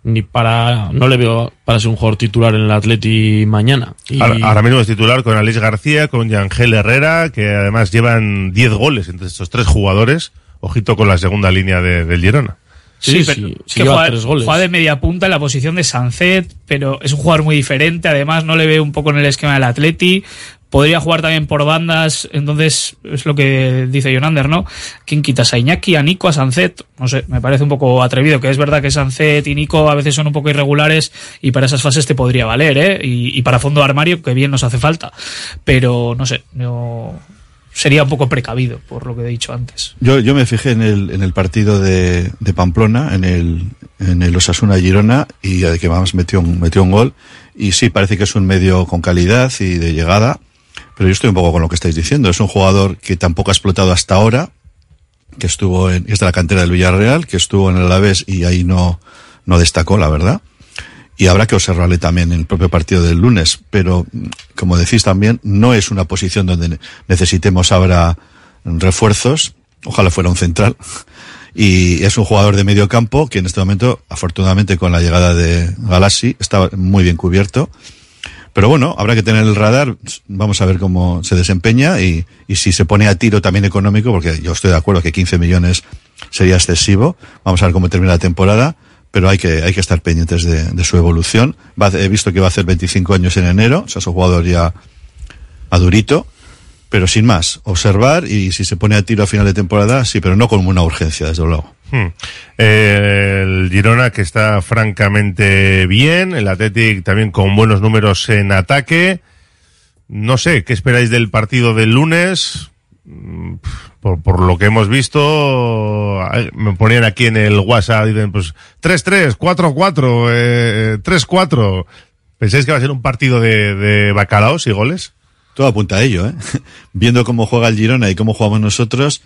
S18: ni para no le veo para ser un jugador titular en el Atleti mañana. Y-
S4: Ahora, ahora mismo es titular con Alex García, con Yangel Herrera, que además llevan 10 goles entre estos tres jugadores. Ojito con la segunda línea de- del Girona.
S15: Sí, pero es que juega, juega de media punta en la posición de Sancet, pero es un jugador muy diferente. Además, no le veo un poco en el esquema del Atleti. Podría jugar también por bandas, entonces es lo que dice Jonander, ¿no? ¿Quién quitas a Iñaki, a Nico, a Sancet? No sé, me parece un poco atrevido, que es verdad que Sancet y Nico a veces son un poco irregulares y para esas fases te podría valer, ¿eh? Y, para fondo armario, que bien nos hace falta. Pero no sé, no, sería un poco precavido por lo que he dicho antes.
S16: Yo, yo me fijé en el, en el partido de, de Pamplona, en el, en el Osasuna Girona, y vamos, metió un, metió un gol. Y sí, parece que es un medio con calidad y de llegada. Pero yo estoy un poco con lo que estáis diciendo. Es un jugador que tampoco ha explotado hasta ahora, que estuvo en, es de la cantera del Villarreal, que estuvo en el Alavés y ahí no, no destacó, la verdad. Y habrá que observarle también en el propio partido del lunes. Pero, como decís también, no es una posición donde ne- necesitemos ahora refuerzos. Ojalá fuera un central. y es un jugador de medio campo que en este momento, afortunadamente con la llegada de Galassi, está muy bien cubierto. Pero bueno, habrá que tener el radar, vamos a ver cómo se desempeña y, y si se pone a tiro también económico, porque yo estoy de acuerdo que 15 millones sería excesivo. Vamos a ver cómo termina la temporada, pero hay que, hay que estar pendientes de, de su evolución. Va, he visto que va a hacer 25 años en enero, o sea, es un jugador ya madurito, pero sin más, observar y si se pone a tiro a final de temporada, sí, pero no con una urgencia, desde luego.
S4: Hmm. El Girona que está francamente bien, el Athletic también con buenos números en ataque. No sé, ¿qué esperáis del partido del lunes? Mm, Por, lo que hemos visto, me ponían aquí en el WhatsApp, dicen pues 3-3, 4-4, eh, 3-4. ¿Pensáis que va a ser un partido de, de bacalaos y goles?
S16: Todo apunta a ello, ¿eh? Viendo cómo juega el Girona y cómo jugamos nosotros,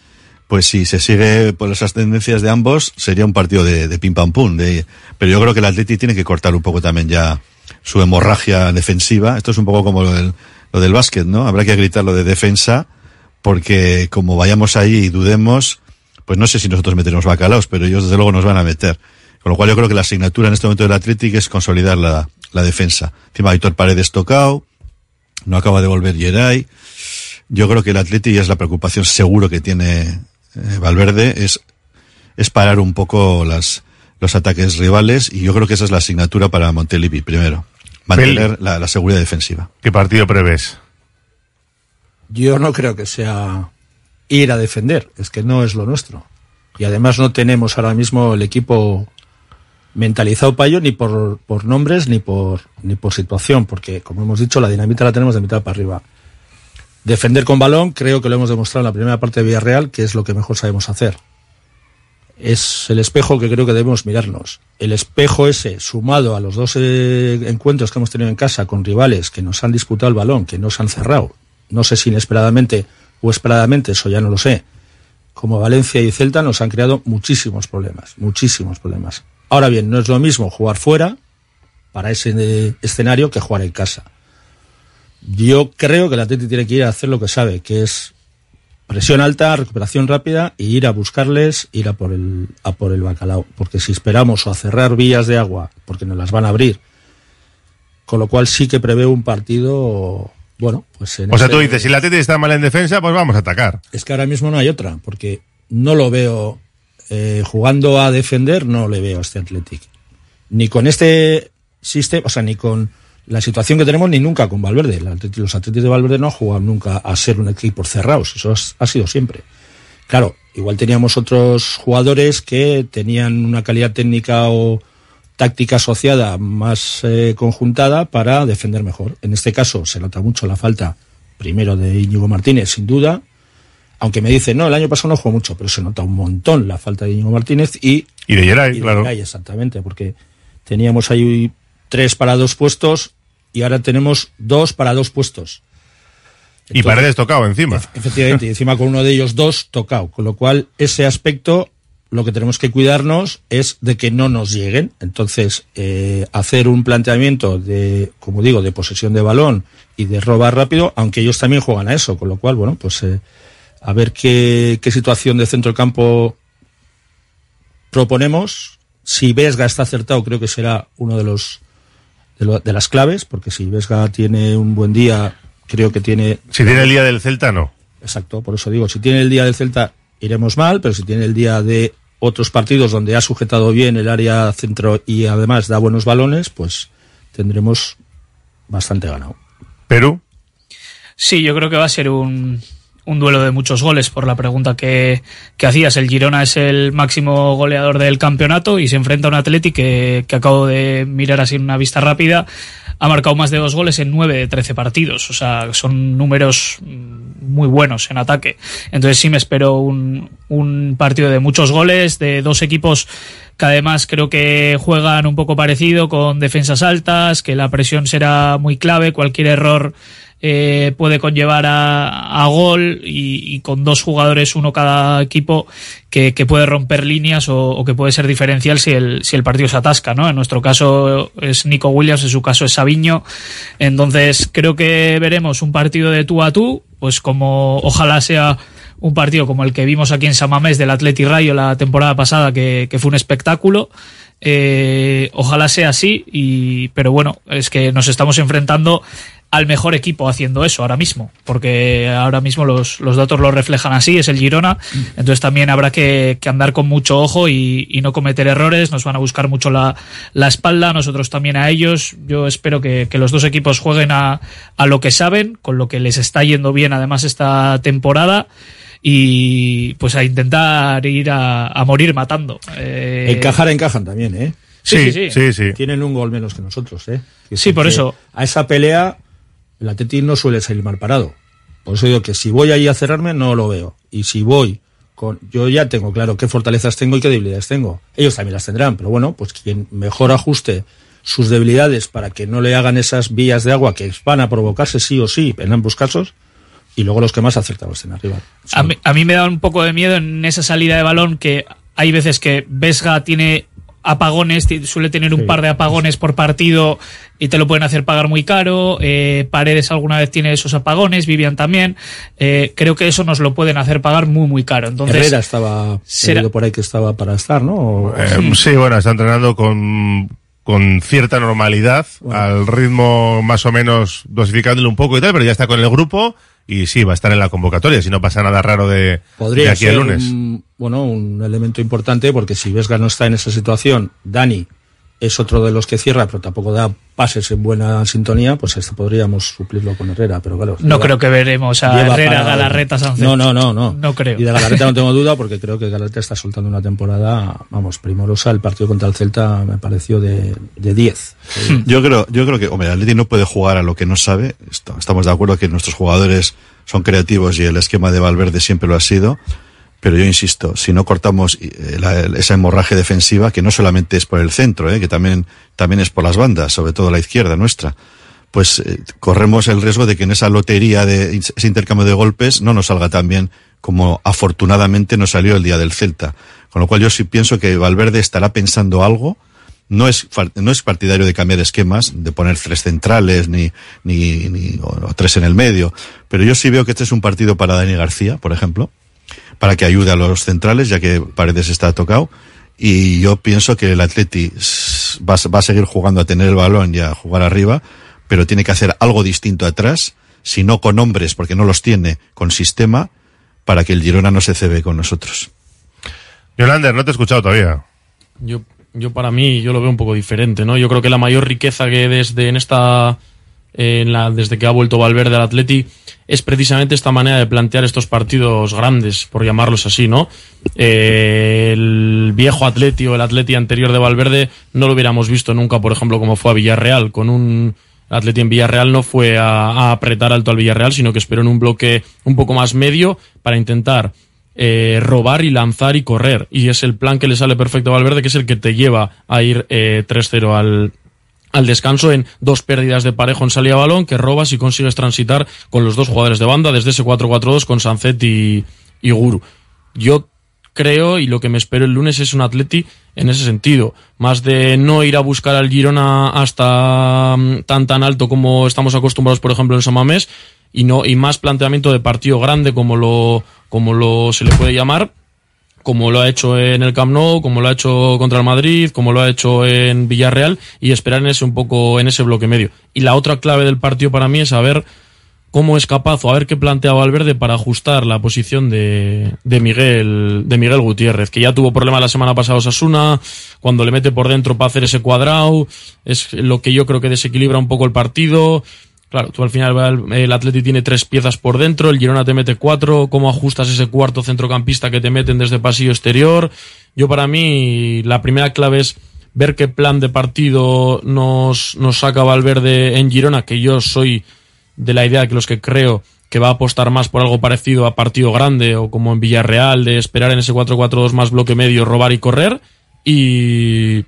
S16: pues si se sigue por esas tendencias de ambos, sería un partido de, de pim pam pum. De, pero yo creo que el Atleti tiene que cortar un poco también ya su hemorragia defensiva. Esto es un poco como lo del, lo del básquet, ¿no? Habrá que gritar lo de defensa, porque como vayamos ahí y dudemos, pues no sé si nosotros meteremos bacalaos, pero ellos desde luego nos van a meter. Con lo cual yo creo que la asignatura en este momento del Atlético es consolidar la, la defensa. Encima Víctor Paredes tocado, no acaba de volver Geray. Yo creo que el Atleti ya es la preocupación seguro que tiene eh, Valverde, es, es parar un poco las, los ataques rivales y yo creo que esa es la asignatura para Montelivi primero. Mantener la, la seguridad defensiva.
S4: ¿Qué partido prevés?
S17: Yo no creo que sea ir a defender, es que no es lo nuestro. Y además no tenemos ahora mismo el equipo mentalizado para ello ni por, por nombres ni por, ni por situación, porque como hemos dicho, la dinamita la tenemos de mitad para arriba. Defender con balón, creo que lo hemos demostrado en la primera parte de Villarreal, que es lo que mejor sabemos hacer. Es el espejo que creo que debemos mirarnos. El espejo ese, sumado a los dos eh, encuentros que hemos tenido en casa con rivales que nos han disputado el balón, que nos han cerrado, no sé si inesperadamente o esperadamente, eso ya no lo sé, como Valencia y Celta nos han creado muchísimos problemas, muchísimos problemas. Ahora bien, no es lo mismo jugar fuera para ese eh, escenario que jugar en casa. Yo creo que el Atleti tiene que ir a hacer lo que sabe, que es presión alta, recuperación rápida y ir a buscarles, ir a por el, a por el bacalao. Porque si esperamos o a cerrar vías de agua, porque nos las van a abrir, con lo cual sí que prevé un partido, bueno, pues en
S4: O sea, tú dices, si el Atleti está mal en defensa, pues vamos a atacar.
S17: es que ahora mismo no hay otra, porque no lo veo eh, jugando a defender, no le veo a este Athletic. Ni con este sistema, o sea, ni con la situación que tenemos, ni nunca con Valverde. Los Atletis de Valverde no han jugado nunca a ser un equipo cerrados, eso es- ha sido siempre. Claro, igual teníamos otros jugadores que tenían una calidad técnica o táctica asociada más eh, conjuntada para defender mejor. En este caso se nota mucho la falta, primero de Íñigo Martínez, sin duda, aunque me dicen, no, el año pasado no jugó mucho, pero se nota un montón la falta de Íñigo Martínez y...
S4: Y de Geray, claro.
S17: Geray, exactamente, porque teníamos ahí tres para dos puestos y ahora tenemos dos para dos puestos.
S4: y Paredes tocado encima.
S17: Efectivamente, y encima con uno de ellos dos tocado, con lo cual ese aspecto lo que tenemos que cuidarnos es de que no nos lleguen. Entonces, eh, hacer un planteamiento de, como digo, de posesión de balón y de robar rápido, aunque ellos también juegan a eso, con lo cual, bueno, pues eh, a ver qué, qué situación de centro del campo proponemos. Si Vesga está acertado, creo que será uno de los de, lo- de las claves, porque si Vesga tiene un buen día, creo que tiene
S4: Si tiene el día del Celta, no.
S17: Exacto, por eso digo, si tiene el día del Celta iremos mal, pero si tiene el día de otros partidos donde ha sujetado bien el área centro y además da buenos balones, pues tendremos bastante ganado.
S4: Perú.
S15: Sí, yo creo que va a ser un, un duelo de muchos goles por la pregunta que, hacías. El Girona es el máximo goleador del campeonato y se enfrenta a un Atleti que, acabo de mirar así en una vista rápida. Ha marcado más de dos goles en nueve de trece partidos. O sea, son números mm, muy buenos en ataque. Entonces sí me espero un partido de muchos goles, de dos equipos que además creo que juegan un poco parecido, con defensas altas, que la presión será muy clave, cualquier error eh, puede conllevar a, a gol y, y con dos jugadores, uno cada equipo, que, que puede romper líneas o, o que puede ser diferencial si el, si el partido se atasca, ¿no? En nuestro caso es Nico Williams, en su caso es Sabiño. Entonces creo que veremos un partido de tú a tú, pues como ojalá sea un partido como el que vimos aquí en Samamés del Atleti Rayo la temporada pasada, que, que fue un espectáculo. Eh, ojalá sea así, y, pero bueno, es que nos estamos enfrentando al mejor equipo haciendo eso ahora mismo, porque ahora mismo los, los datos lo reflejan así, es el Girona, entonces también habrá que, que andar con mucho ojo y, y, no cometer errores, nos van a buscar mucho la, la espalda, nosotros también a ellos, yo espero que, que los dos equipos jueguen a, a lo que saben, con lo que les está yendo bien además esta temporada y pues a intentar ir a, a morir matando.
S17: Eh... Encajar encajan también, ¿eh?
S15: Sí sí,
S4: sí, sí.
S17: Tienen un gol menos que nosotros, ¿eh?
S15: sí, por eso.
S17: A esa pelea el Atleti no suele salir mal parado. Por eso digo que si voy ahí a cerrarme, no lo veo. Y si voy con. Yo ya tengo claro qué fortalezas tengo y qué debilidades tengo. Ellos también las tendrán, pero bueno, pues quien mejor ajuste sus debilidades para que no le hagan esas vías de agua que van a provocarse sí o sí en ambos casos, y luego los que más acertados estén arriba.
S15: A, mí, a mí me da un poco de miedo en esa salida de balón que hay veces que Vesga tiene apagones, suele tener un sí. par de apagones por partido y te lo pueden hacer pagar muy caro. Eh, Paredes alguna vez tiene esos apagones, Vivian también. Eh, creo que eso nos lo pueden hacer pagar muy, muy caro. Entonces,
S17: Herrera estaba será... por ahí que estaba para estar, ¿no?
S4: Eh, sí, bueno, está entrenando con, con cierta normalidad, bueno. al ritmo más o menos dosificándolo un poco y tal, pero ya está con el grupo y sí, va a estar en la convocatoria, si no pasa nada raro de,
S17: Podría
S4: de aquí
S17: ser
S4: al lunes.
S17: Un, bueno, un elemento importante porque si Vesga no está en esa situación, Dani es otro de los que cierra, pero tampoco da pases en buena sintonía, pues este podríamos suplirlo con Herrera, pero claro.
S15: No lleva, creo que veremos a Herrera, para... Galarreta, Sánchez.
S17: No, no, no, no.
S15: No creo.
S17: Y de Galarreta no tengo duda porque creo que Galarreta está soltando una temporada, vamos, primorosa. El partido contra el Celta me pareció de 10.
S16: Hmm. Yo creo, yo creo que, hombre, el Atleti no puede jugar a lo que no sabe. Estamos de acuerdo que nuestros jugadores son creativos y el esquema de Valverde siempre lo ha sido. Pero yo insisto, si no cortamos la, esa hemorragia defensiva, que no solamente es por el centro, ¿eh? que también, también es por las bandas, sobre todo la izquierda nuestra, pues eh, corremos el riesgo de que en esa lotería de ese intercambio de golpes no nos salga tan bien como afortunadamente nos salió el día del Celta. Con lo cual yo sí pienso que Valverde estará pensando algo, no es, no es partidario de cambiar esquemas, de poner tres centrales ni, ni, ni tres en el medio, pero yo sí veo que este es un partido para Dani García, por ejemplo, para que ayude a los centrales, ya que Paredes está tocado. Y yo pienso que el Atleti va, va, a seguir jugando a tener el balón y a jugar arriba, pero tiene que hacer algo distinto atrás, si no con hombres, porque no los tiene, con sistema, para que el Girona no se cebe con nosotros.
S4: Yolander, no te he escuchado todavía.
S18: Yo, yo para mí, yo lo veo un poco diferente, ¿no? Yo creo que la mayor riqueza que desde en esta, en la, desde que ha vuelto Valverde al Atleti, es precisamente esta manera de plantear estos partidos grandes, por llamarlos así, ¿no? Eh, el viejo Atleti o el Atleti anterior de Valverde no lo hubiéramos visto nunca, por ejemplo, como fue a Villarreal, con un Atleti en Villarreal no fue a, apretar alto al Villarreal, sino que esperó en un bloque un poco más medio para intentar eh, robar y lanzar y correr. Y es el plan que le sale perfecto a Valverde, que es el que te lleva a ir eh, 3-0 al, al descanso en dos pérdidas de parejo en salida balón que robas y consigues transitar con los dos jugadores de banda desde ese 4-4-2 con Sancet y, y Guru. Yo creo y lo que me espero el lunes es un Atleti en ese sentido, más de no ir a buscar al Girona hasta um, tan tan alto como estamos acostumbrados por ejemplo en Samamés y no y más planteamiento de partido grande como lo como lo se le puede llamar como lo ha hecho en el Camp Nou, como lo ha hecho contra el Madrid, como lo ha hecho en Villarreal y esperar en ese un poco en ese bloque medio. Y la otra clave del partido para mí es saber cómo es capaz o a ver qué plantea Valverde para ajustar la posición de, de Miguel de Miguel Gutiérrez, que ya tuvo problemas la semana pasada Osasuna, cuando le mete por dentro para hacer ese cuadrado, es lo que yo creo que desequilibra un poco el partido. Claro, tú al final el, Atleti tiene tres piezas por dentro, el Girona te mete cuatro, ¿cómo ajustas ese cuarto centrocampista que te meten desde pasillo exterior? Yo para mí la primera clave es ver qué plan de partido nos, nos saca Valverde en Girona, que yo soy de la idea que los que creo que va a apostar más por algo parecido a partido grande o como en Villarreal, de esperar en ese 4-4-2 más bloque medio, robar y correr. Y,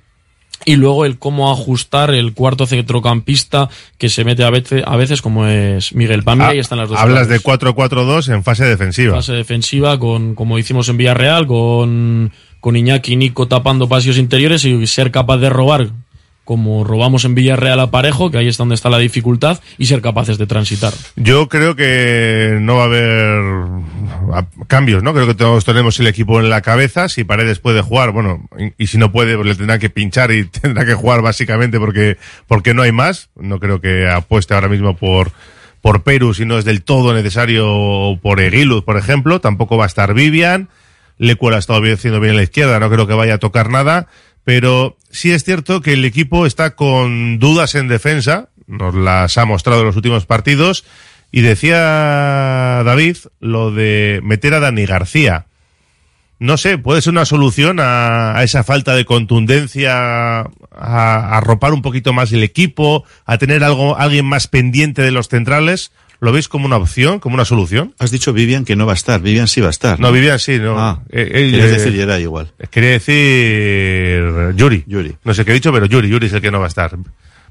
S18: y luego el cómo ajustar el cuarto centrocampista que se mete a veces, a veces como es Miguel Pamia
S4: ah,
S18: y están las dos.
S4: Hablas de 4-4-2 en fase defensiva.
S18: Fase defensiva con, como hicimos en Villarreal, con, con Iñaki y Nico tapando pasillos interiores y ser capaz de robar como robamos en Villarreal a Parejo, que ahí es donde está la dificultad, y ser capaces de transitar.
S4: Yo creo que no va a haber cambios, ¿no? Creo que todos tenemos el equipo en la cabeza. Si Paredes puede jugar, bueno, y, si no puede, pues le tendrá que pinchar y tendrá que jugar básicamente porque, porque no hay más. No creo que apueste ahora mismo por, por Perú si no es del todo necesario por Eguiluz, por ejemplo. Tampoco va a estar Vivian. Lecuel ha estado bien, haciendo bien en la izquierda, no creo que vaya a tocar nada. Pero sí es cierto que el equipo está con dudas en defensa. Nos las ha mostrado en los últimos partidos. Y decía David lo de meter a Dani García. No sé, puede ser una solución a, esa falta de contundencia, a, a arropar un poquito más el equipo, a tener algo, alguien más pendiente de los centrales. ¿Lo veis como una opción, como una solución?
S16: Has dicho Vivian que no va a estar. Vivian sí va a estar.
S4: No, Vivian sí, no.
S16: Ah,
S4: Eh, eh, eh,
S16: decir Yeray igual.
S4: Quería decir Yuri.
S16: Yuri.
S4: No sé qué he dicho, pero Yuri, Yuri es el que no va a estar.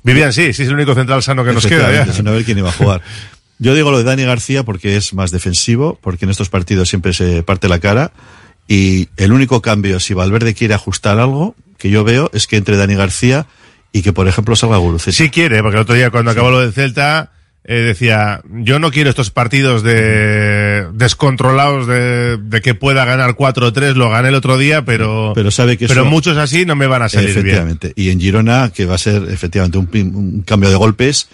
S4: Vivian sí, sí es el único central sano que nos queda ya.
S16: sin ver quién iba a jugar. Yo digo lo de Dani García porque es más defensivo, porque en estos partidos siempre se parte la cara. Y el único cambio, si Valverde quiere ajustar algo, que yo veo, es que entre Dani García y que, por ejemplo, salga Guruceta.
S4: Sí quiere, porque el otro día cuando acabó lo del Celta, eh, decía, yo no quiero estos partidos de descontrolados de, de que pueda ganar 4-3, lo gané el otro día, pero,
S16: Pero sabe que
S4: pero
S16: eso-
S4: muchos así no me van a salir bien.
S16: efectivamente. Y en Girona, que va a ser efectivamente un, un cambio de golpes,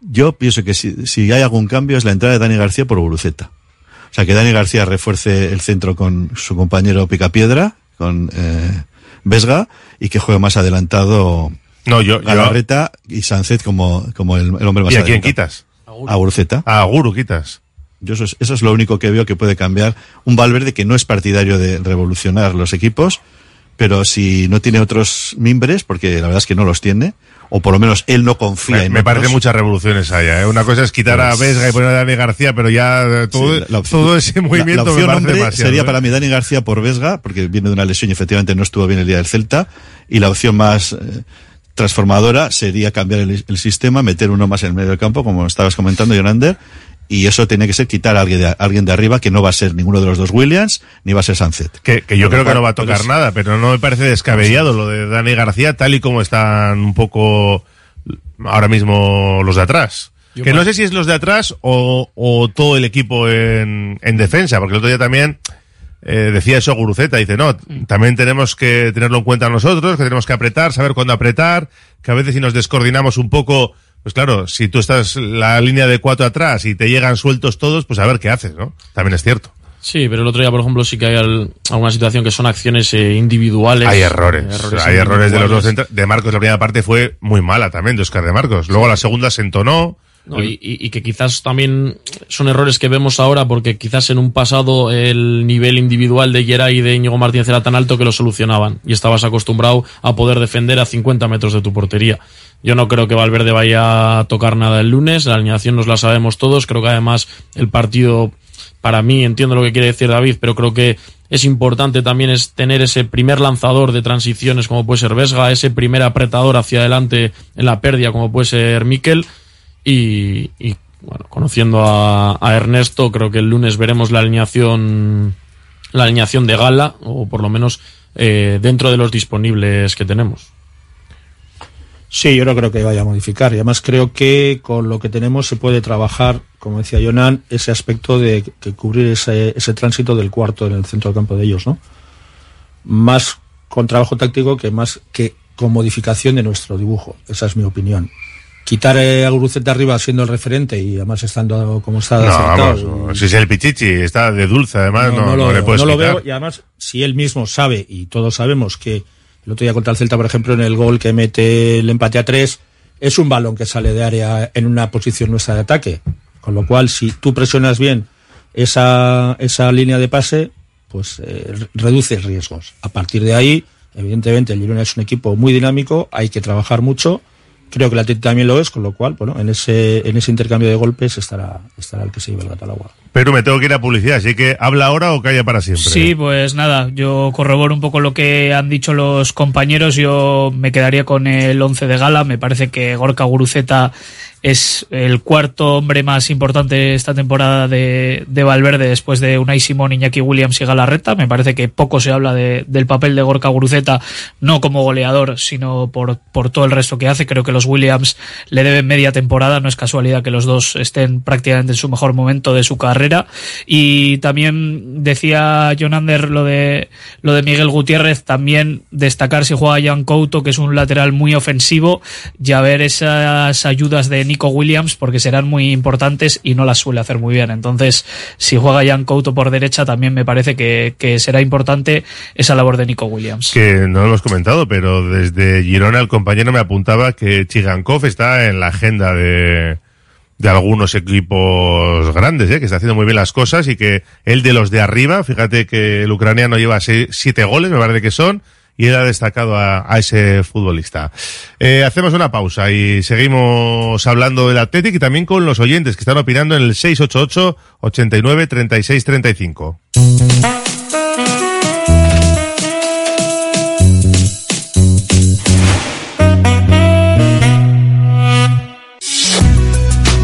S16: yo pienso que si, si hay algún cambio es la entrada de Dani García por Guruceta. O sea, que Dani García refuerce el centro con su compañero Picapiedra, con eh, Vesga, y que juegue más adelantado
S4: No, yo, yo-
S16: Galarreta y Sánchez como, como el, el hombre más
S4: ¿Y a quién
S16: adelantado.
S4: quitas?
S16: A Guruceta.
S4: A Guru quitas.
S16: Yo eso es, eso es lo único que veo que puede cambiar. Un Valverde que no es partidario de revolucionar los equipos, pero si no tiene otros mimbres, porque la verdad es que no los tiene, o por lo menos él no confía
S4: Me,
S16: en
S4: me parece muchas revoluciones allá. ¿eh? Una cosa es quitar a
S16: Pues-
S4: Vesga y poner a Dani García, pero ya todo,
S16: Sí, la opción-
S4: todo ese
S16: la-
S4: movimiento
S16: la, opción
S4: me parece
S16: hombre
S4: demasiado,
S16: sería
S4: ¿eh?
S16: para mí Dani García por Vesga, porque viene de una lesión y efectivamente no estuvo bien el día del Celta, y la opción más eh, transformadora sería cambiar el, el sistema, meter uno más en el medio del campo, como estabas comentando, Jonander, y eso tiene que ser quitar a alguien de, alguien de arriba que no va a ser ninguno de los dos Williams, ni va a ser Sánchez.
S4: Que, que yo creo que no va a tocar
S16: pues,
S4: nada, pero no me parece descabellado lo de Dani García, tal y como están un poco ahora mismo los de atrás.
S15: Yo
S4: que no sé si es los de atrás o, o todo el equipo en, en defensa, porque el otro día también eh, decía eso Guruceta, dice, no, también tenemos que tenerlo en cuenta nosotros, que tenemos que apretar, saber cuándo apretar, que a veces si nos descoordinamos un poco, pues claro, si tú estás la línea de cuatro atrás y te llegan sueltos todos, pues a ver qué haces, ¿no? También es cierto.
S18: Sí, pero el otro día, por ejemplo, sí que hay al- alguna situación que son acciones eh, individuales.
S4: Hay errores. hay errores de los dos. De Marcos, la primera parte fue muy mala también, de Oscar de Marcos. Luego la segunda se entonó.
S18: Y que quizás también son errores que vemos ahora porque quizás en un pasado el nivel individual de Geray y de Íñigo Martínez era tan alto que lo solucionaban y estabas acostumbrado a poder defender a 50 metros de tu portería. Yo no creo que Valverde vaya a tocar nada el lunes, la alineación nos la sabemos todos, creo que además el partido para mí entiendo lo que quiere decir David, pero creo que es importante también es tener ese primer lanzador de transiciones como puede ser Vesga, ese primer apretador hacia adelante en la pérdida como puede ser Mikel y, bueno, conociendo a, a Ernesto, creo que el lunes veremos la alineación, la alineación de gala, o por lo menos eh, dentro de los disponibles que tenemos.
S17: Sí, yo no creo que vaya a modificar. Y además creo que con lo que tenemos se puede trabajar, como decía Jonan, ese aspecto de que cubrir ese, ese tránsito del cuarto en el centro del campo de ellos, ¿no? Más con trabajo táctico que más que con modificación de nuestro dibujo. Esa es mi opinión. Quitar eh, a Guruceta arriba siendo el referente y además estando como está
S4: No,
S17: acertado
S4: vamos, si es el Pichichi, está de dulce, además, no, no,
S17: lo,
S4: le
S17: veo,
S4: puedes
S17: no lo veo. Y además si él mismo sabe y todos sabemos que el otro día contra el Celta por ejemplo en el gol que mete el empate a tres es un balón que sale de área en una posición nuestra de ataque. Con lo cual si tú presionas bien esa, esa línea de pase pues eh, re- reduces riesgos. A partir de ahí evidentemente el Girona es un equipo muy dinámico hay que trabajar mucho creo que el Atlético también lo es con lo cual bueno en ese en ese intercambio de golpes estará estará el que se lleve el gato al agua
S4: Pero me tengo que ir a publicidad, así que habla ahora o calla para siempre.
S15: Sí, pues nada, yo corroboro un poco lo que han dicho los compañeros. Yo me quedaría con el 11 de gala. Me parece que Gorka Guruceta es el cuarto hombre más importante esta temporada de, de Valverde después de Unai Simón, Iñaki Williams y Galarreta. Me parece que poco se habla de, del papel de Gorka Guruceta, no como goleador, sino por, por todo el resto que hace. Creo que los Williams le deben media temporada, no es casualidad que los dos estén prácticamente en su mejor momento de su carrera. Y también decía John Ander lo de, lo de Miguel Gutiérrez, también destacar si juega Jan Couto, que es un lateral muy ofensivo, ya ver esas ayudas de Nico Williams porque serán muy importantes y no las suele hacer muy bien. Entonces, si juega Jan Couto por derecha, también me parece que, que será importante esa labor de Nico Williams.
S4: Que no lo hemos comentado, pero desde Girona el compañero me apuntaba que Chigankov está en la agenda de, de algunos equipos grandes, ¿eh? que está haciendo muy bien las cosas y que él de los de arriba, fíjate que el ucraniano lleva seis, siete goles, me parece que son, y él ha destacado a, a ese futbolista. Eh, hacemos una pausa y seguimos hablando del Athletic y también con los oyentes que están opinando en el 688 89 36 35.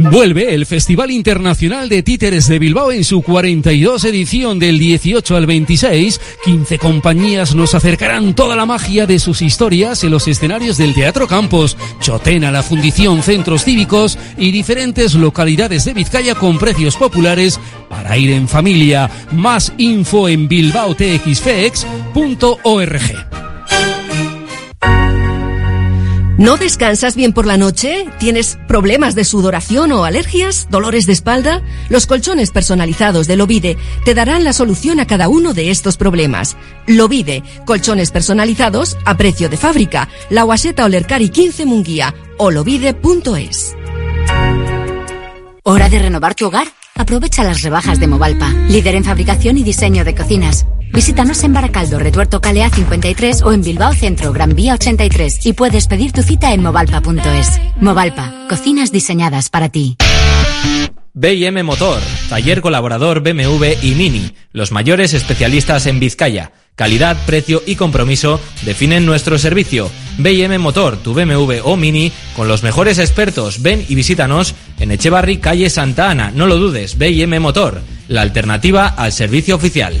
S20: Vuelve el Festival Internacional de Títeres de Bilbao en su 42 edición del 18 al 26. 15 compañías nos acercarán toda la magia de sus historias en los escenarios del Teatro Campos, Chotena, la Fundición, centros cívicos y diferentes localidades de Vizcaya con precios populares para ir en familia. Más info en bilbaotxfex.org.
S21: ¿No descansas bien por la noche? ¿Tienes problemas de sudoración o alergias? ¿Dolores de espalda? Los colchones personalizados de Lovide te darán la solución a cada uno de estos problemas. Lovide, colchones personalizados a precio de fábrica. La Guaseta Olercari 15 Munguía o lovide.es.
S22: ¿Hora de renovar tu hogar? Aprovecha las rebajas de Movalpa, líder en fabricación y diseño de cocinas. Visítanos en Baracaldo, Retuerto Calea 53 o en Bilbao Centro, Gran Vía 83 y puedes pedir tu cita en movalpa.es. Movalpa, cocinas diseñadas para ti.
S23: BM Motor, taller colaborador BMW y Mini, los mayores especialistas en Vizcaya. Calidad, precio y compromiso definen nuestro servicio. BM Motor, tu BMW o Mini, con los mejores expertos. Ven y visítanos en Echevarri, calle Santa Ana. No lo dudes, BM Motor, la alternativa al servicio oficial.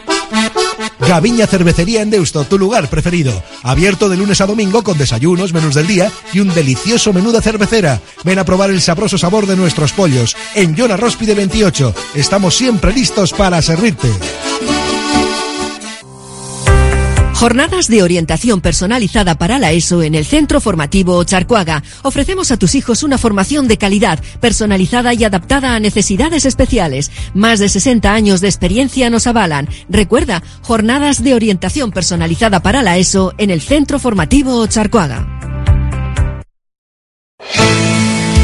S24: Gaviña Cervecería en Deusto, tu lugar preferido. Abierto de lunes a domingo con desayunos, menús del día y un delicioso menú de cervecera. Ven a probar el sabroso sabor de nuestros pollos. En Yona Róspide 28. Estamos siempre listos para servirte.
S21: Jornadas de orientación personalizada para la ESO en el Centro Formativo Charcuaga. Ofrecemos a tus hijos una formación de calidad, personalizada y adaptada a necesidades especiales. Más de 60 años de experiencia nos avalan. Recuerda, jornadas de orientación personalizada para la ESO en el Centro Formativo Charcuaga.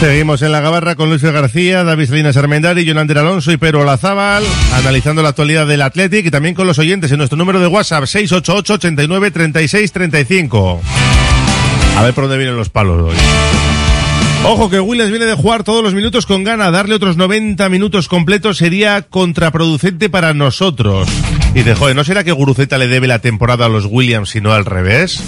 S4: Seguimos en la gabarra con Luis García, David Salinas Armendari, Jonander Alonso y Pedro Olazábal, analizando la actualidad del Athletic y también con los oyentes en nuestro número de WhatsApp 688 89 36 35. A ver por dónde vienen los palos hoy. Ojo que Williams viene de jugar todos los minutos con gana. Darle otros 90 minutos completos sería contraproducente para nosotros. Y dice, joder, ¿no será que Guruceta le debe la temporada a los Williams y no al revés?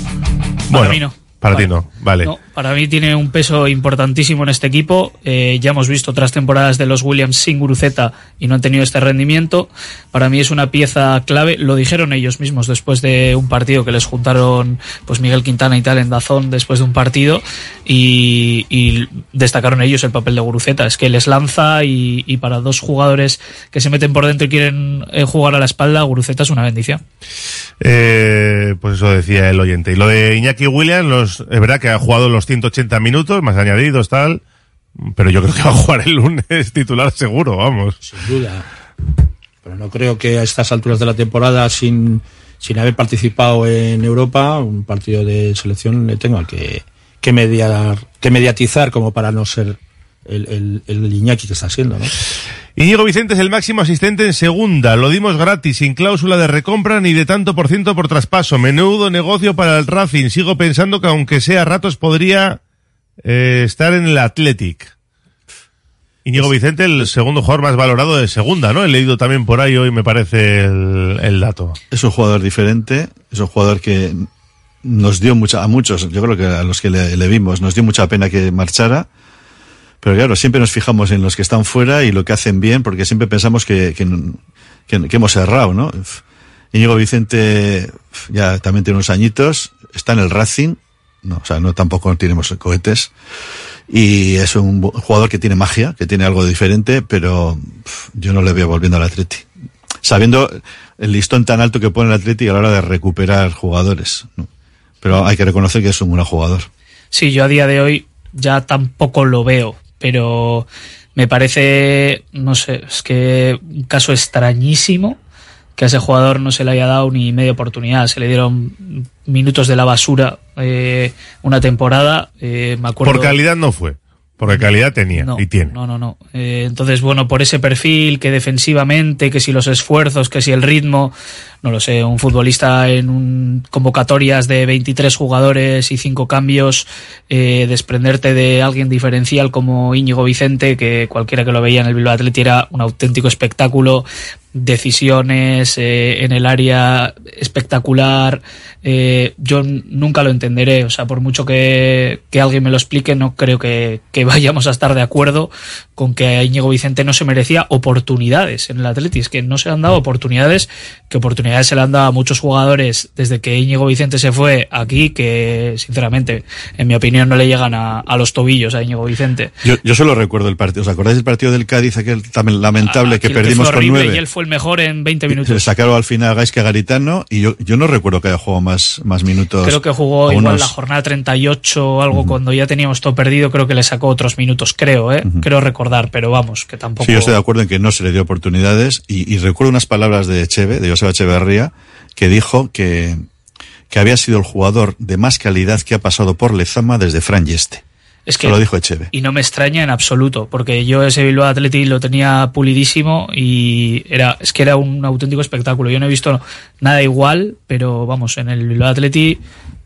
S15: Para.
S4: Para ti no, vale.
S15: No, para mí tiene un peso importantísimo en este equipo. Eh, ya hemos visto otras temporadas de los Williams sin Guruceta y no han tenido este rendimiento. Para mí es una pieza clave. Lo dijeron ellos mismos después de un partido que les juntaron pues Miguel Quintana y tal en Dazón después de un partido y, y destacaron ellos el papel de Guruceta. Es que les lanza y, y para dos jugadores que se meten por dentro y quieren eh, jugar a la espalda, Guruceta es una bendición.
S4: Eh, pues eso decía el oyente. Y lo de Iñaki Williams, los, es verdad que ha jugado los 180 minutos, más añadidos, tal. Pero yo creo que va a jugar el lunes titular seguro, vamos.
S17: Sin duda. Pero no creo que a estas alturas de la temporada, sin, sin haber participado en Europa, un partido de selección le tenga que, que, mediar, que mediatizar como para no ser el, el, el Iñaki que está siendo, ¿no?
S4: Íñigo Vicente es el máximo asistente en segunda. Lo dimos gratis, sin cláusula de recompra ni de tanto por ciento por traspaso. Menudo negocio para el Racing. Sigo pensando que aunque sea a ratos podría eh, estar en el Athletic. Íñigo Vicente, el segundo jugador más valorado de segunda, ¿no? He leído también por ahí hoy, me parece, el, el dato.
S16: Es un jugador diferente, es un jugador que nos dio mucha, a muchos, yo creo que a los que le, le vimos, nos dio mucha pena que marchara. Pero claro, siempre nos fijamos en los que están fuera y lo que hacen bien, porque siempre pensamos que, que, hemos errado, ¿no? Íñigo Vicente ya también tiene unos añitos, está en el Racing, no, o sea, no tampoco tenemos cohetes, y es un jugador que tiene magia, que tiene algo diferente, pero yo no le veo volviendo al Atleti. Sabiendo el listón tan alto que pone el Atleti a la hora de recuperar jugadores. Pero hay que reconocer que es un buen jugador.
S15: Sí, yo a día de hoy ya tampoco lo veo, pero me parece, no sé, es que un caso extrañísimo que a ese jugador no se le haya dado ni media oportunidad, se le dieron minutos de la basura eh, una temporada, eh, me acuerdo...
S4: Por calidad no fue, porque calidad tenía
S15: No,
S4: y tiene.
S15: No, no, no. Eh, entonces, bueno, por ese perfil, que defensivamente, que si los esfuerzos, que si el ritmo, no lo sé, un futbolista en un, convocatorias de 23 jugadores y 5 cambios, eh, desprenderte de alguien diferencial como Íñigo Vicente, que cualquiera que lo veía en el Bilbao Athletic era un auténtico espectáculo, decisiones eh, en el área espectacular. Eh, yo nunca lo entenderé, o sea, por mucho que, que alguien me lo explique, no creo que, que vayamos a estar de acuerdo con que a Íñigo Vicente no se merecía oportunidades en el Atleti. Es que no se han dado oportunidades, que oportunidades se le han dado a muchos jugadores desde que Íñigo Vicente se fue aquí, que sinceramente, en mi opinión, no le llegan a, a los tobillos a Íñigo Vicente.
S16: Yo, yo solo recuerdo el partido. ¿Os acordáis del partido del Cádiz, aquel tan lamentable que perdimos con nueve?
S15: Y él fue el mejor en 20
S16: Le
S15: minutos.
S16: sacaron al final a Gaisca Garitano y yo, yo no recuerdo que haya jugado más, más minutos.
S15: Creo que jugó
S16: a
S15: igual
S16: unos-
S15: la jornada 38 o algo cuando ya teníamos todo perdido, creo que le sacó otros minutos, creo, ¿eh? Creo recordar, pero vamos, que tampoco...
S16: Sí, yo estoy de acuerdo en que no se le dio oportunidades y, y recuerdo unas palabras de Cheve, de Joseba Echeverría, que dijo que, que había sido el jugador de más calidad que ha pasado por Lezama desde Fran Yeste.
S15: Es que
S16: Lo dijo Echeve.
S15: y no me extraña en absoluto, porque yo ese Bilbao Athletic lo tenía pulidísimo y era es que era un auténtico espectáculo. Yo no he visto nada igual, pero vamos, en el Bilbao Athletic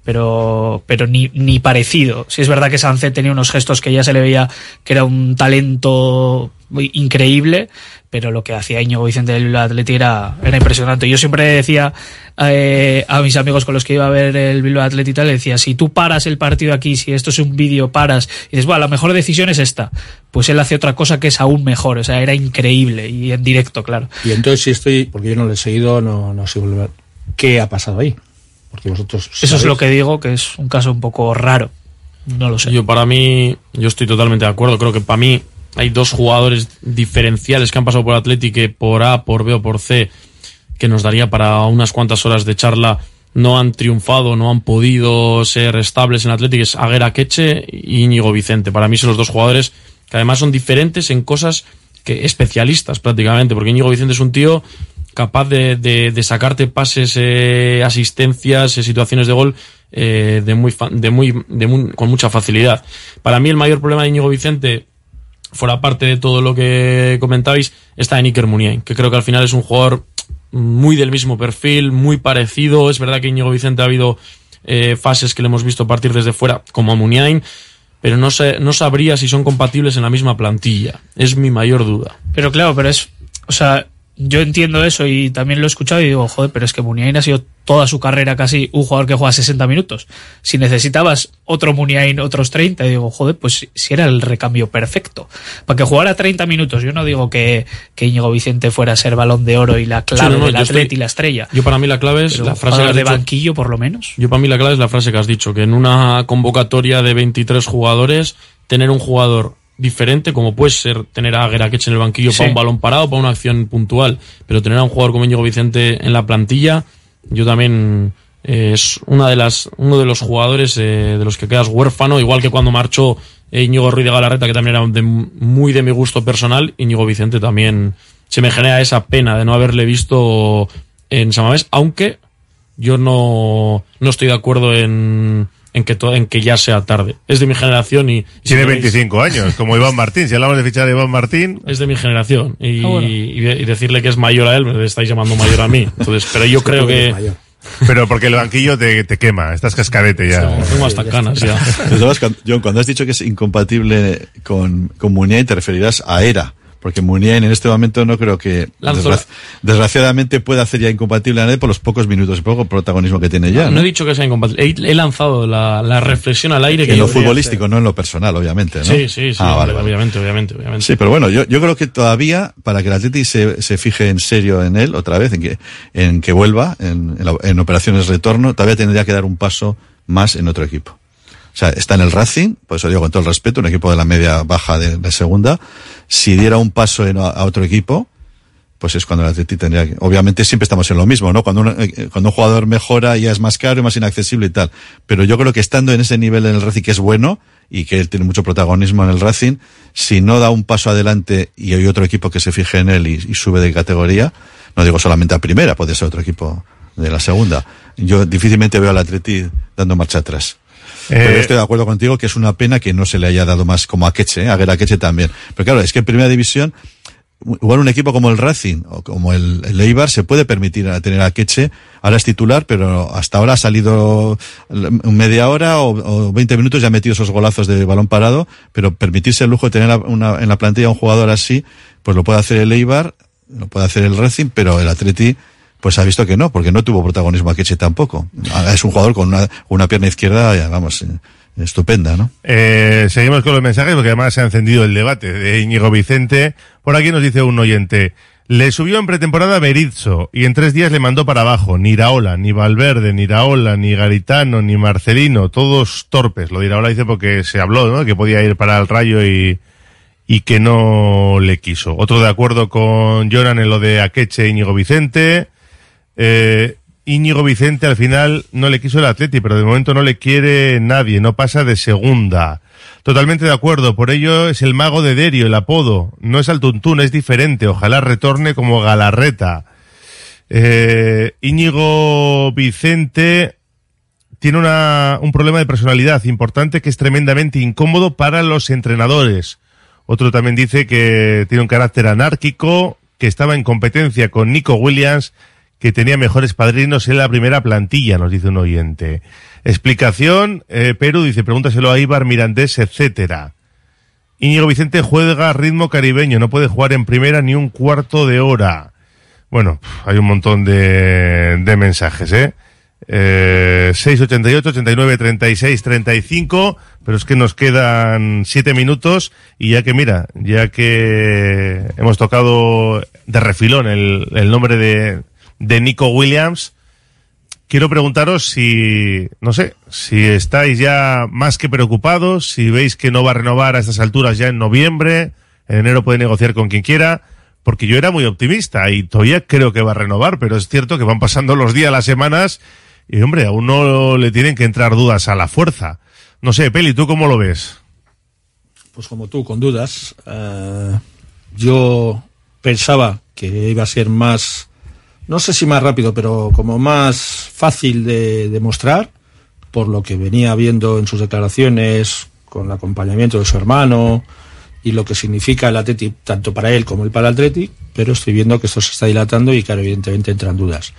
S15: pero pero ni, ni parecido. Si es verdad que Sánchez tenía unos gestos que ya se le veía que era un talento increíble, pero lo que hacía Íñigo Vicente del Bilbao Athletic era, era impresionante. Yo siempre decía eh, a mis amigos con los que iba a ver el Bilbao Athletic y tal, le decía, si tú paras el partido aquí, si esto es un vídeo, paras, y dices, bueno, la mejor decisión es esta, pues él hace otra cosa que es aún mejor, o sea, era increíble y en directo, claro.
S17: Y entonces si estoy, porque yo no lo he seguido, no, no sé volver- qué ha pasado ahí. Porque vosotros
S15: Eso es lo que digo, que es un caso un poco raro. No lo sé.
S18: Yo para mí, yo estoy totalmente de acuerdo. Creo que para mí hay dos jugadores diferenciales que han pasado por Atleti que por A, por B o por C, que nos daría para unas cuantas horas de charla, no han triunfado, no han podido ser estables en Atleti, que es Aguera Queche y Íñigo Vicente. Para mí son los dos jugadores que además son diferentes en cosas que especialistas prácticamente, porque Íñigo Vicente es un tío capaz de, sacarte pases, eh, asistencias, eh, situaciones de gol eh, de muy, de muy, de muy- con mucha facilidad. Para mí el mayor problema de Íñigo Vicente, fuera parte de todo lo que comentabais, está en Iker Muniain, que creo que al final es un jugador muy del mismo perfil, muy parecido. Es verdad que Íñigo Vicente ha habido eh, fases que le hemos visto partir desde fuera, como a Muniain, pero no, sé, no sabría si son compatibles en la misma plantilla. Es mi mayor duda.
S15: Pero claro, pero es, o sea, yo entiendo eso y también lo he escuchado y digo, joder, pero es que Muniain ha sido toda su carrera casi un jugador que juega 60 minutos. Si necesitabas otro Muniain, otros 30, y digo, joder, pues si- era el recambio perfecto. Para que jugara 30 minutos, yo no digo que, que Íñigo Vicente fuera a ser balón de oro y la clave
S18: Sí, no, no,
S15: del atleta y la estrella.
S18: Yo para mí la clave es
S15: Pero
S18: la frase que
S15: jugador
S18: has
S15: de
S18: dicho.
S15: banquillo, por lo menos.
S18: Yo para mí la clave es la frase que has dicho, que en una convocatoria de 23 jugadores, tener un jugador diferente, como puede ser tener a Geraquech en el banquillo
S15: Sí.
S18: para un balón parado, para una acción puntual, pero tener a un jugador como Íñigo Vicente en la plantilla, yo también eh, es una de las, uno de los jugadores eh, de los que quedas huérfano, igual que cuando marchó eh, Íñigo Ruiz de Galarreta, que también era de- muy de mi gusto personal, Íñigo Vicente también se me genera esa pena de no haberle visto en Samamés, aunque yo no, no estoy de acuerdo en, en, que to- en que ya sea tarde. Es de mi generación y... y si
S4: Tiene
S18: queréis-
S4: 25 años, como Iván Martín. Si hablamos de fichar a Iván Martín,
S18: Es de mi generación. Y,
S4: Ah, bueno.
S18: y de- y decirle que es mayor a él, me estáis llamando mayor a mí. Entonces, pero yo creo que...
S4: pero porque el banquillo te, te quema, estás cascadete ya.
S18: Tengo hasta canas ya.
S16: De John, cuando has dicho que es incompatible con, con Muniain, te referirás a Era. Porque Muniain en este momento no creo que, desgraciadamente, pueda hacer ya incompatible a nadie por los pocos minutos y poco protagonismo que tiene ya.
S18: No,
S16: ¿no?
S18: he dicho que sea incompatible. He, he lanzado la, la reflexión al aire que
S16: en lo futbolístico, no en lo personal, obviamente. ¿no?
S18: Sí, sí, sí.
S16: Ah, vale, vale.
S18: obviamente, obviamente, obviamente.
S16: Sí, pero bueno, yo, yo creo que todavía, para que el Atleti se, se fije en serio en él, otra vez, en que, en que vuelva, en, en la- en operaciones retorno, todavía tendría que dar un paso más en otro equipo. Sea, está en el Racing, por eso digo con todo el respeto, un equipo de la media baja de, de segunda. Si diera un paso en- a otro equipo, pues es cuando el Atleti tendría que, obviamente siempre estamos en lo mismo, ¿no? Cuando un, eh, cuando un jugador mejora ya es más caro y más inaccesible y tal. Pero yo creo que estando en ese nivel en el Racing que es bueno y que él tiene mucho protagonismo en el Racing, si no da un paso adelante y hay otro equipo que se fije en él y, y sube de categoría, no digo solamente a primera, puede ser otro equipo de la segunda. Yo difícilmente veo al Atleti dando marcha atrás. Pero
S4: Eh,
S16: yo estoy de acuerdo contigo que es una pena que no se le haya dado más como a Queche, ¿eh? a Guerra Queche también. Pero claro, es que en primera división, igual un equipo como el Racing o como el, el Eibar se puede permitir tener a Queche, ahora es titular, pero hasta ahora ha salido media hora o, o 20 minutos y ha metido esos golazos de balón parado, pero permitirse el lujo de tener en la plantilla un jugador así, pues lo puede hacer el Eibar, lo puede hacer el Racing, pero el Atleti pues ha visto que no, porque no tuvo protagonismo a Queche tampoco. Ah, Es un jugador con una, una pierna izquierda, ya, vamos, eh, estupenda, ¿no?
S4: Eh, seguimos con los mensajes porque además se ha encendido el debate de Íñigo Vicente. Por aquí nos dice un oyente. Le subió en pretemporada Berizzo y en tres días le mandó para abajo. Ni Iraola, ni Valverde, ni Iraola, ni Garitano, ni Marcelino, todos torpes. Lo de Iraola dice porque se habló, ¿no? Que podía ir para el Rayo y, y que no le quiso. Otro de acuerdo con Jonan en lo de Akeche e Íñigo Vicente. Eh, Íñigo Vicente al final no le quiso el Atleti, pero de momento no le quiere nadie, no pasa de segunda. Totalmente de acuerdo, por ello es el mago de Derio, el apodo. No es al tuntún, es diferente, ojalá retorne como Galarreta. Eh, Íñigo Vicente tiene un problema de personalidad importante que es tremendamente incómodo para los entrenadores. Otro también dice que tiene un carácter anárquico, que estaba en competencia con Nico Williams, que tenía mejores padrinos en la primera plantilla, nos dice un oyente. Explicación, eh, Perú dice, pregúntaselo a Ibar Mirandés, etcétera. Íñigo Vicente juega ritmo caribeño, no puede jugar en primera ni un cuarto de hora. Bueno, hay un montón de, de mensajes, ¿eh? Eh, 688, 89, 36, 35, pero es que nos quedan siete minutos y ya que mira, ya que hemos tocado de refilón el, el nombre de, de Nico Williams, quiero preguntaros si, no sé, si estáis ya más que preocupados, si veis que no va a renovar a estas alturas ya en noviembre, en enero puede negociar con quien quiera, porque yo era muy optimista y todavía creo que va a renovar, pero es cierto que van pasando los días, las semanas, y hombre, a uno le tienen que entrar dudas a la fuerza. No sé, Peli, ¿tú cómo lo ves?
S17: Pues como tú, con dudas. Eh, yo pensaba que iba a ser más, no sé si más rápido, pero como más fácil de demostrar, por lo que venía viendo en sus declaraciones, con el acompañamiento de su hermano y lo que significa el Atleti tanto para él como el para el Atleti, pero estoy viendo que esto se está dilatando y claro, evidentemente entran dudas.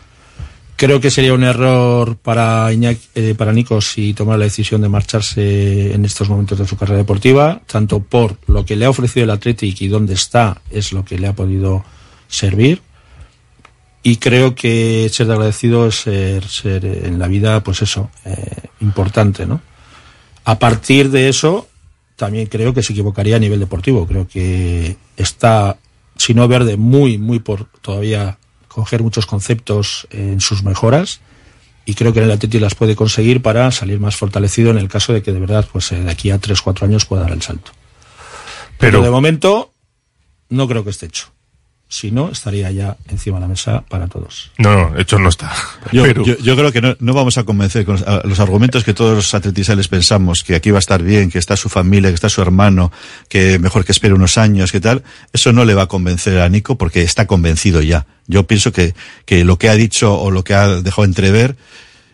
S17: Creo que sería un error para, Iñaki, eh, para Nico si tomara la decisión de marcharse en estos momentos de su carrera deportiva, tanto por lo que le ha ofrecido el Athletic y dónde está es lo que le ha podido servir. Y creo que ser de agradecido es ser, ser en la vida, pues eso, eh, importante, ¿no? A partir de eso, también creo que se equivocaría a nivel deportivo. Creo que está, si no verde, muy, muy por todavía coger muchos conceptos en sus mejoras y creo que en el Atleti las puede conseguir para salir más fortalecido en el caso de que de verdad pues de aquí a 3 4 años pueda dar el salto. Pero, Pero de momento no creo que esté hecho. Si no, estaría ya encima de la mesa para todos.
S4: No, no, hecho no está.
S16: Yo, Pero... yo, yo, creo que no, no, vamos a convencer con los, los, argumentos que todos los atletisales pensamos, que aquí va a estar bien, que está su familia, que está su hermano, que mejor que espere unos años, que tal. Eso no le va a convencer a Nico porque está convencido ya. Yo pienso que, que lo que ha dicho o lo que ha dejado entrever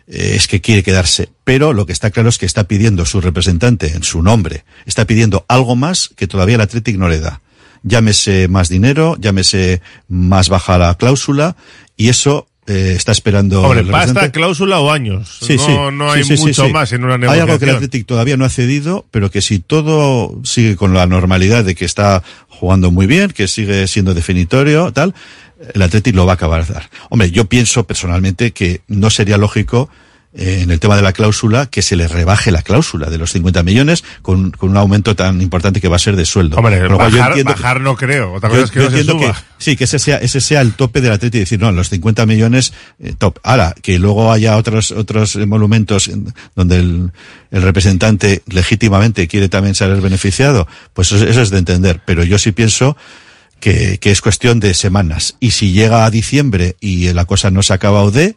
S16: eh, es que quiere quedarse. Pero lo que está claro es que está pidiendo su representante en su nombre. Está pidiendo algo más que todavía el Athletic no le da llámese más dinero, llámese más baja la cláusula, y eso eh, está esperando.
S4: Hombre, pasta, cláusula o años.
S16: Sí,
S4: no,
S16: sí,
S4: no hay
S16: sí,
S4: mucho más en una negociación.
S16: Hay algo que el Athletic todavía no ha cedido, pero que si todo sigue con la normalidad de que está jugando muy bien, que sigue siendo definitorio, tal, el Athletic lo va a acabar de dar. Hombre, yo pienso personalmente que no sería lógico en el tema de la cláusula, que se le rebaje la cláusula de los 50 millones con, con un aumento tan importante que va a ser de sueldo.
S4: Hombre, bajar, bajar no creo. Otra cosa
S16: yo,
S4: es que no se suba.
S16: Que, sí, que ese sea, ese sea el tope del atleta y decir, no, los 50 millones, eh, top. Ahora, que luego haya otros, otros monumentos donde el, el representante legítimamente quiere también ser beneficiado, pues eso, eso es de entender. Pero yo sí pienso que, que es cuestión de semanas. Y si llega a diciembre y la cosa no se ha acabado de,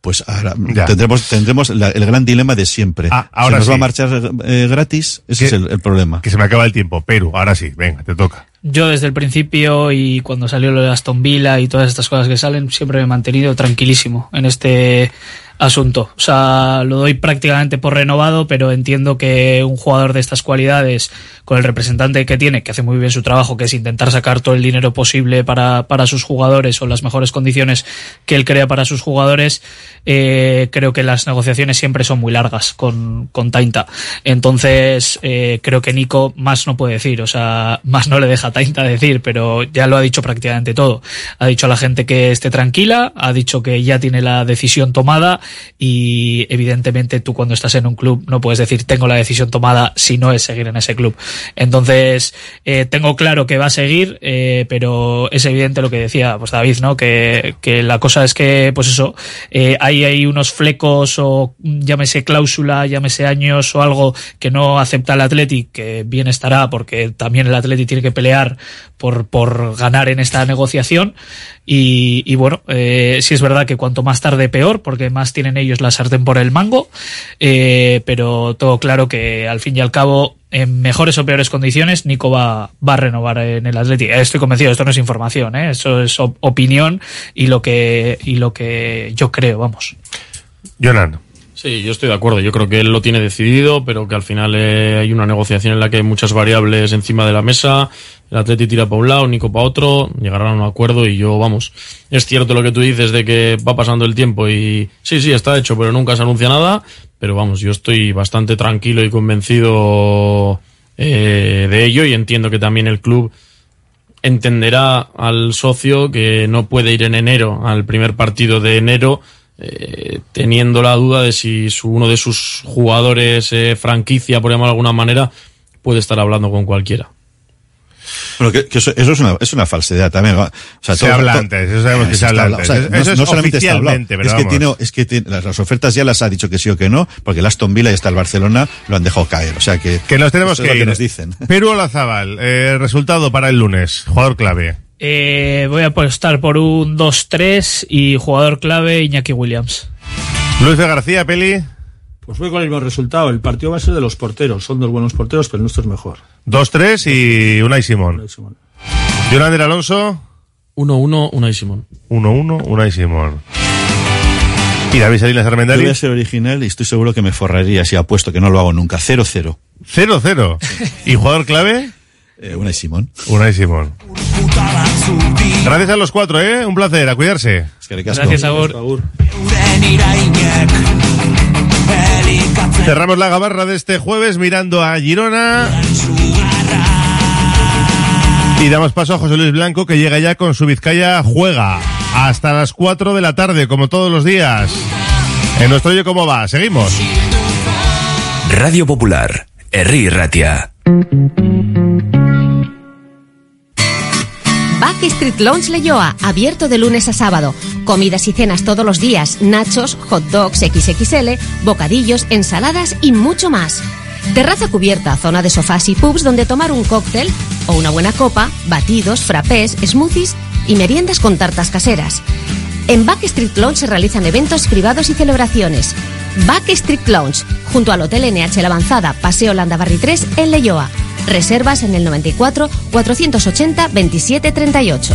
S16: pues ahora ya. tendremos tendremos la, el gran dilema de siempre.
S4: Ah, ahora
S16: ¿Se nos
S4: sí.
S16: va a marchar eh, gratis? Ese
S4: que,
S16: es el, el, problema.
S4: Que se me acaba el tiempo, pero ahora sí, venga, te toca.
S15: Yo desde el principio y cuando salió lo de Aston Villa y todas estas cosas que salen, siempre me he mantenido tranquilísimo en este asunto. O sea, lo doy prácticamente por renovado, pero entiendo que un jugador de estas cualidades, con el representante que tiene, que hace muy bien su trabajo, que es intentar sacar todo el dinero posible para, para sus jugadores o las mejores condiciones que él crea para sus jugadores, eh, creo que las negociaciones siempre son muy largas con, con Tainta. Entonces, eh, creo que Nico más no puede decir, o sea, más no le deja a Tainta decir, pero ya lo ha dicho prácticamente todo. Ha dicho a la gente que esté tranquila, ha dicho que ya tiene la decisión tomada y evidentemente tú cuando estás en un club no puedes decir tengo la decisión tomada si no es seguir en ese club. Entonces, eh, tengo claro que va a seguir, eh, pero es evidente lo que decía pues David, ¿no? Que, que la cosa es que, pues eso, eh, hay, hay unos flecos o llámese cláusula, llámese años o algo que no acepta el Athletic, que bien estará porque también el Athletic tiene que pelear por, por ganar en esta negociación. Y, y bueno, eh, sí es verdad que cuanto más tarde peor, porque más tienen ellos la sartén por el mango, eh, pero todo claro que al fin y al cabo, en mejores o peores condiciones, Nico va, va a renovar en el Atlético. Estoy convencido, esto no es información, ¿eh? eso es op opinión y lo que, y lo que yo creo, vamos.
S4: Jonan.
S18: Sí, yo estoy de acuerdo. Yo creo que él lo tiene decidido, pero que al final eh, hay una negociación en la que hay muchas variables encima de la mesa. El Atleti tira para un lado, Nico para otro, llegarán a un acuerdo y yo, vamos, es cierto lo que tú dices de que va pasando el tiempo y sí, sí, está hecho, pero nunca se anuncia nada. Pero vamos, yo estoy bastante tranquilo y convencido eh, de ello y entiendo que también el club entenderá al socio que no puede ir en enero al primer partido de enero eh, teniendo la duda de si su, uno de sus jugadores eh, franquicia, por llamarlo de alguna manera, puede estar hablando con cualquiera.
S16: Bueno, que, que eso, eso es, una, es una falsedad también. O sea,
S4: Se habla antes, eso sabemos que se habla
S16: habla-
S4: antes.
S16: o sea,
S4: Eso
S16: no,
S4: es
S16: no solamente está hablado, es que, tiene, es que tiene- las, las ofertas ya las ha dicho que sí o que no, porque el Aston Villa y hasta el Barcelona lo han dejado caer. O sea que,
S4: Que nos tenemos
S16: es
S4: que
S16: lo
S4: ir.
S16: nos dicen.
S4: Perú Olazábal, eh, resultado para el lunes, jugador clave.
S15: Eh, voy a apostar por un 2-3 y jugador clave Iñaki Williams.
S4: Luis de García, Peli.
S17: Pues voy con el mismo resultado. El partido va a ser de los porteros. Son dos buenos porteros, pero el nuestro es mejor.
S4: 2-3 y Unai Simón. Yolander Alonso.
S18: 1-1, Unai Simón.
S4: 1-1, Unai Simón. Y David Salinas
S16: Yo voy a ser original y estoy seguro que me forraría si apuesto que no lo hago nunca. 0-0.
S4: 0-0. ¿Y jugador clave?
S16: Eh, Unai Simón.
S4: Unai Simón. Gracias a los cuatro, ¿eh? Un placer, a cuidarse.
S15: Gracias, Agur.
S4: Cerramos la gabarra de este jueves mirando a Girona. Y damos paso a José Luis Blanco que llega ya con su Vizcaya Juega. Hasta las 4 de la tarde, como todos los días. En nuestro Oye Cómo Va. Seguimos.
S3: Radio Popular, Herri Ratia.
S25: Backstreet Lounge Leyoa, abierto de lunes a sábado. Comidas y cenas todos los días, nachos, hot dogs XXL, bocadillos, ensaladas y mucho más. Terraza cubierta, zona de sofás y pubs donde tomar un cóctel o una buena copa, batidos, frappés, smoothies y meriendas con tartas caseras. En Backstreet Lounge se realizan eventos privados y celebraciones. Backstreet Lounge, junto al Hotel NH La Avanzada, Paseo Landabarri 3, en Leyoa. Reservas en el 94 480 27 38.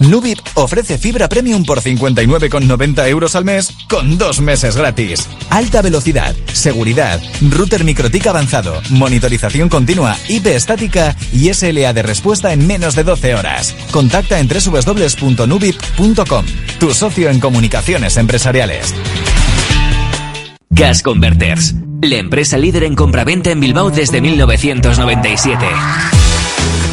S26: Nubip ofrece fibra premium por 59,90 euros al mes con dos meses gratis. Alta velocidad, seguridad, router MikroTik avanzado, monitorización continua, IP estática y SLA de respuesta en menos de 12 horas. Contacta en www.nubip.com, tu socio en comunicaciones empresariales.
S27: Gas Converters, la empresa líder en compraventa en Bilbao desde 1997.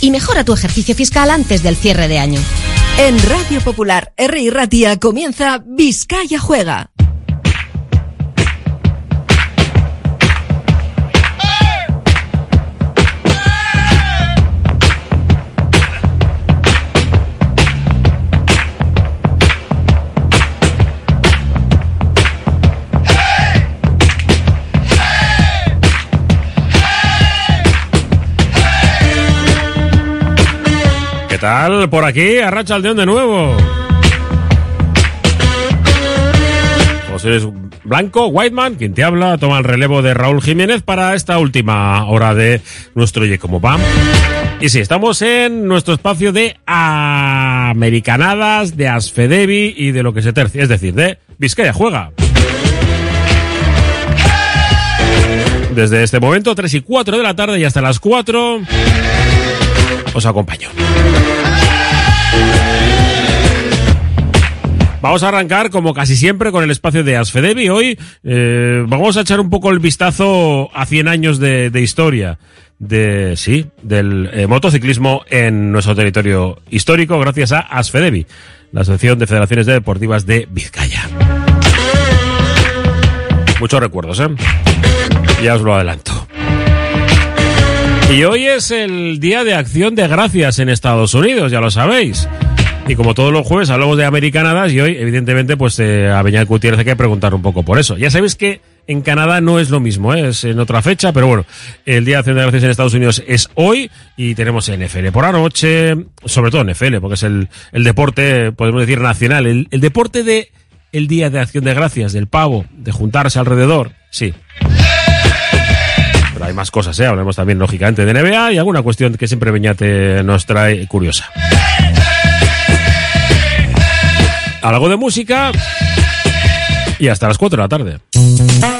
S25: y mejora tu ejercicio fiscal antes del cierre de año.
S21: En Radio Popular, R. Ratia comienza Vizcaya Juega.
S7: Tal? Por aquí, Arracha Aldeón de nuevo. José Blanco, Whiteman, quien te habla, toma el relevo de Raúl Jiménez para esta última hora de nuestro Oye Como Va. Y sí, estamos en nuestro espacio de americanadas, de Asfedevi y de lo que se tercia, es decir, de Vizcaya Juega. Desde este momento, 3 y 4 de la tarde y hasta las 4, os acompaño. Vamos a arrancar, como casi siempre, con el espacio de Asfedevi. Hoy eh, vamos a echar un poco el vistazo a 100 años de, historia del eh, motociclismo en nuestro territorio histórico, gracias a Asfedevi, la Asociación de Federaciones Deportivas de Vizcaya. Muchos recuerdos, ¿eh? Ya os lo adelanto. Y hoy es el Día de Acción de Gracias en Estados Unidos, ya lo sabéis. Y como todos los jueves hablamos de americanadas y hoy, evidentemente, pues eh, a Beñat Gutiérrez hay que preguntar un poco por eso. Ya sabéis que en Canadá no es lo mismo, ¿eh? es en otra fecha, pero bueno, el Día de Acción de Gracias en Estados Unidos es hoy y tenemos NFL por la noche, sobre todo NFL, porque es el, el deporte, podemos decir, nacional, el, el deporte de el Día de Acción de Gracias, del pavo, de juntarse alrededor, sí. Más cosas, ¿eh? Hablamos también, lógicamente, de NBA y alguna cuestión que siempre Beñate nos trae curiosa. Algo de música y hasta las 4 de la tarde.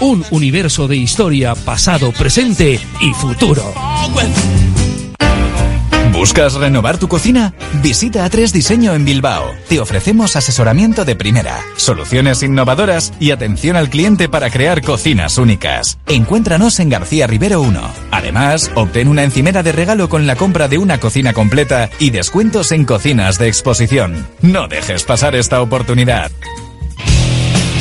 S20: un universo de historia, pasado, presente y futuro.
S26: ¿Buscas renovar tu cocina? Visita A3 Diseño en Bilbao. Te ofrecemos asesoramiento de primera, soluciones innovadoras y atención al cliente para crear cocinas únicas. Encuéntranos en García Rivero 1. Además, obtén una encimera de regalo con la compra de una cocina completa y descuentos en cocinas de exposición. No dejes pasar esta oportunidad.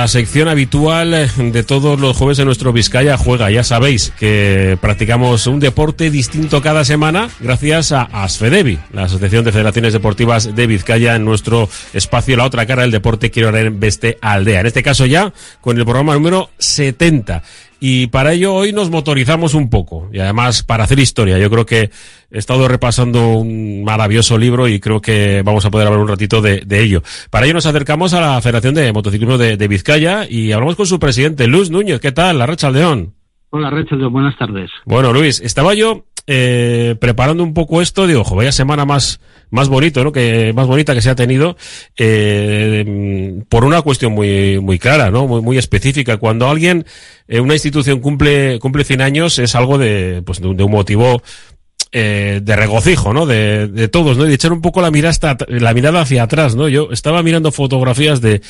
S7: Nuestra sección habitual eh, de todos los jueves en nuestro Vizcaya Juega. Ya sabéis que practicamos un deporte distinto cada semana gracias a ASFEDEVI, la Asociación de Federaciones Deportivas de Vizcaya, en nuestro espacio La Otra Cara del Deporte Quiero Beste Aldea. En este caso ya con el programa número 70. Y para ello hoy nos motorizamos un poco. Y además para hacer historia. Yo creo que he estado repasando un maravilloso libro y creo que vamos a poder hablar un ratito de, ello. Para ello nos acercamos a la Federación de Motociclismo de, Vizcaya y hablamos con su presidente, Luis Núñez. ¿Qué tal? La Racha León.
S28: Hola, Rachel, buenas tardes.
S7: Bueno, Luis, estaba yo eh, preparando un poco esto, digo, ojo, vaya semana más, más bonito, ¿no? Que, más bonita que se ha tenido, eh, por una cuestión muy, muy clara, ¿no? Muy, muy específica. Cuando alguien, eh, una institución cumple, cumple 100 años, es algo de, pues, de un motivo, eh, de regocijo, ¿no? De, de todos, ¿no? Y de echar un poco la mirada, hasta, la mirada hacia atrás, ¿no? Yo estaba mirando fotografías de,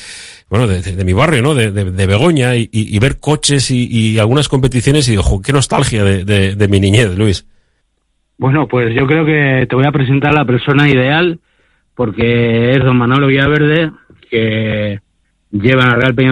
S7: bueno, de, mi barrio, ¿no? De, Begoña y, ver coches y, algunas competiciones y, ojo, qué nostalgia de, mi niñez, Luis.
S28: Bueno, pues yo creo que te voy a presentar a la persona ideal porque es don Manolo Villaverde que lleva la Real Peña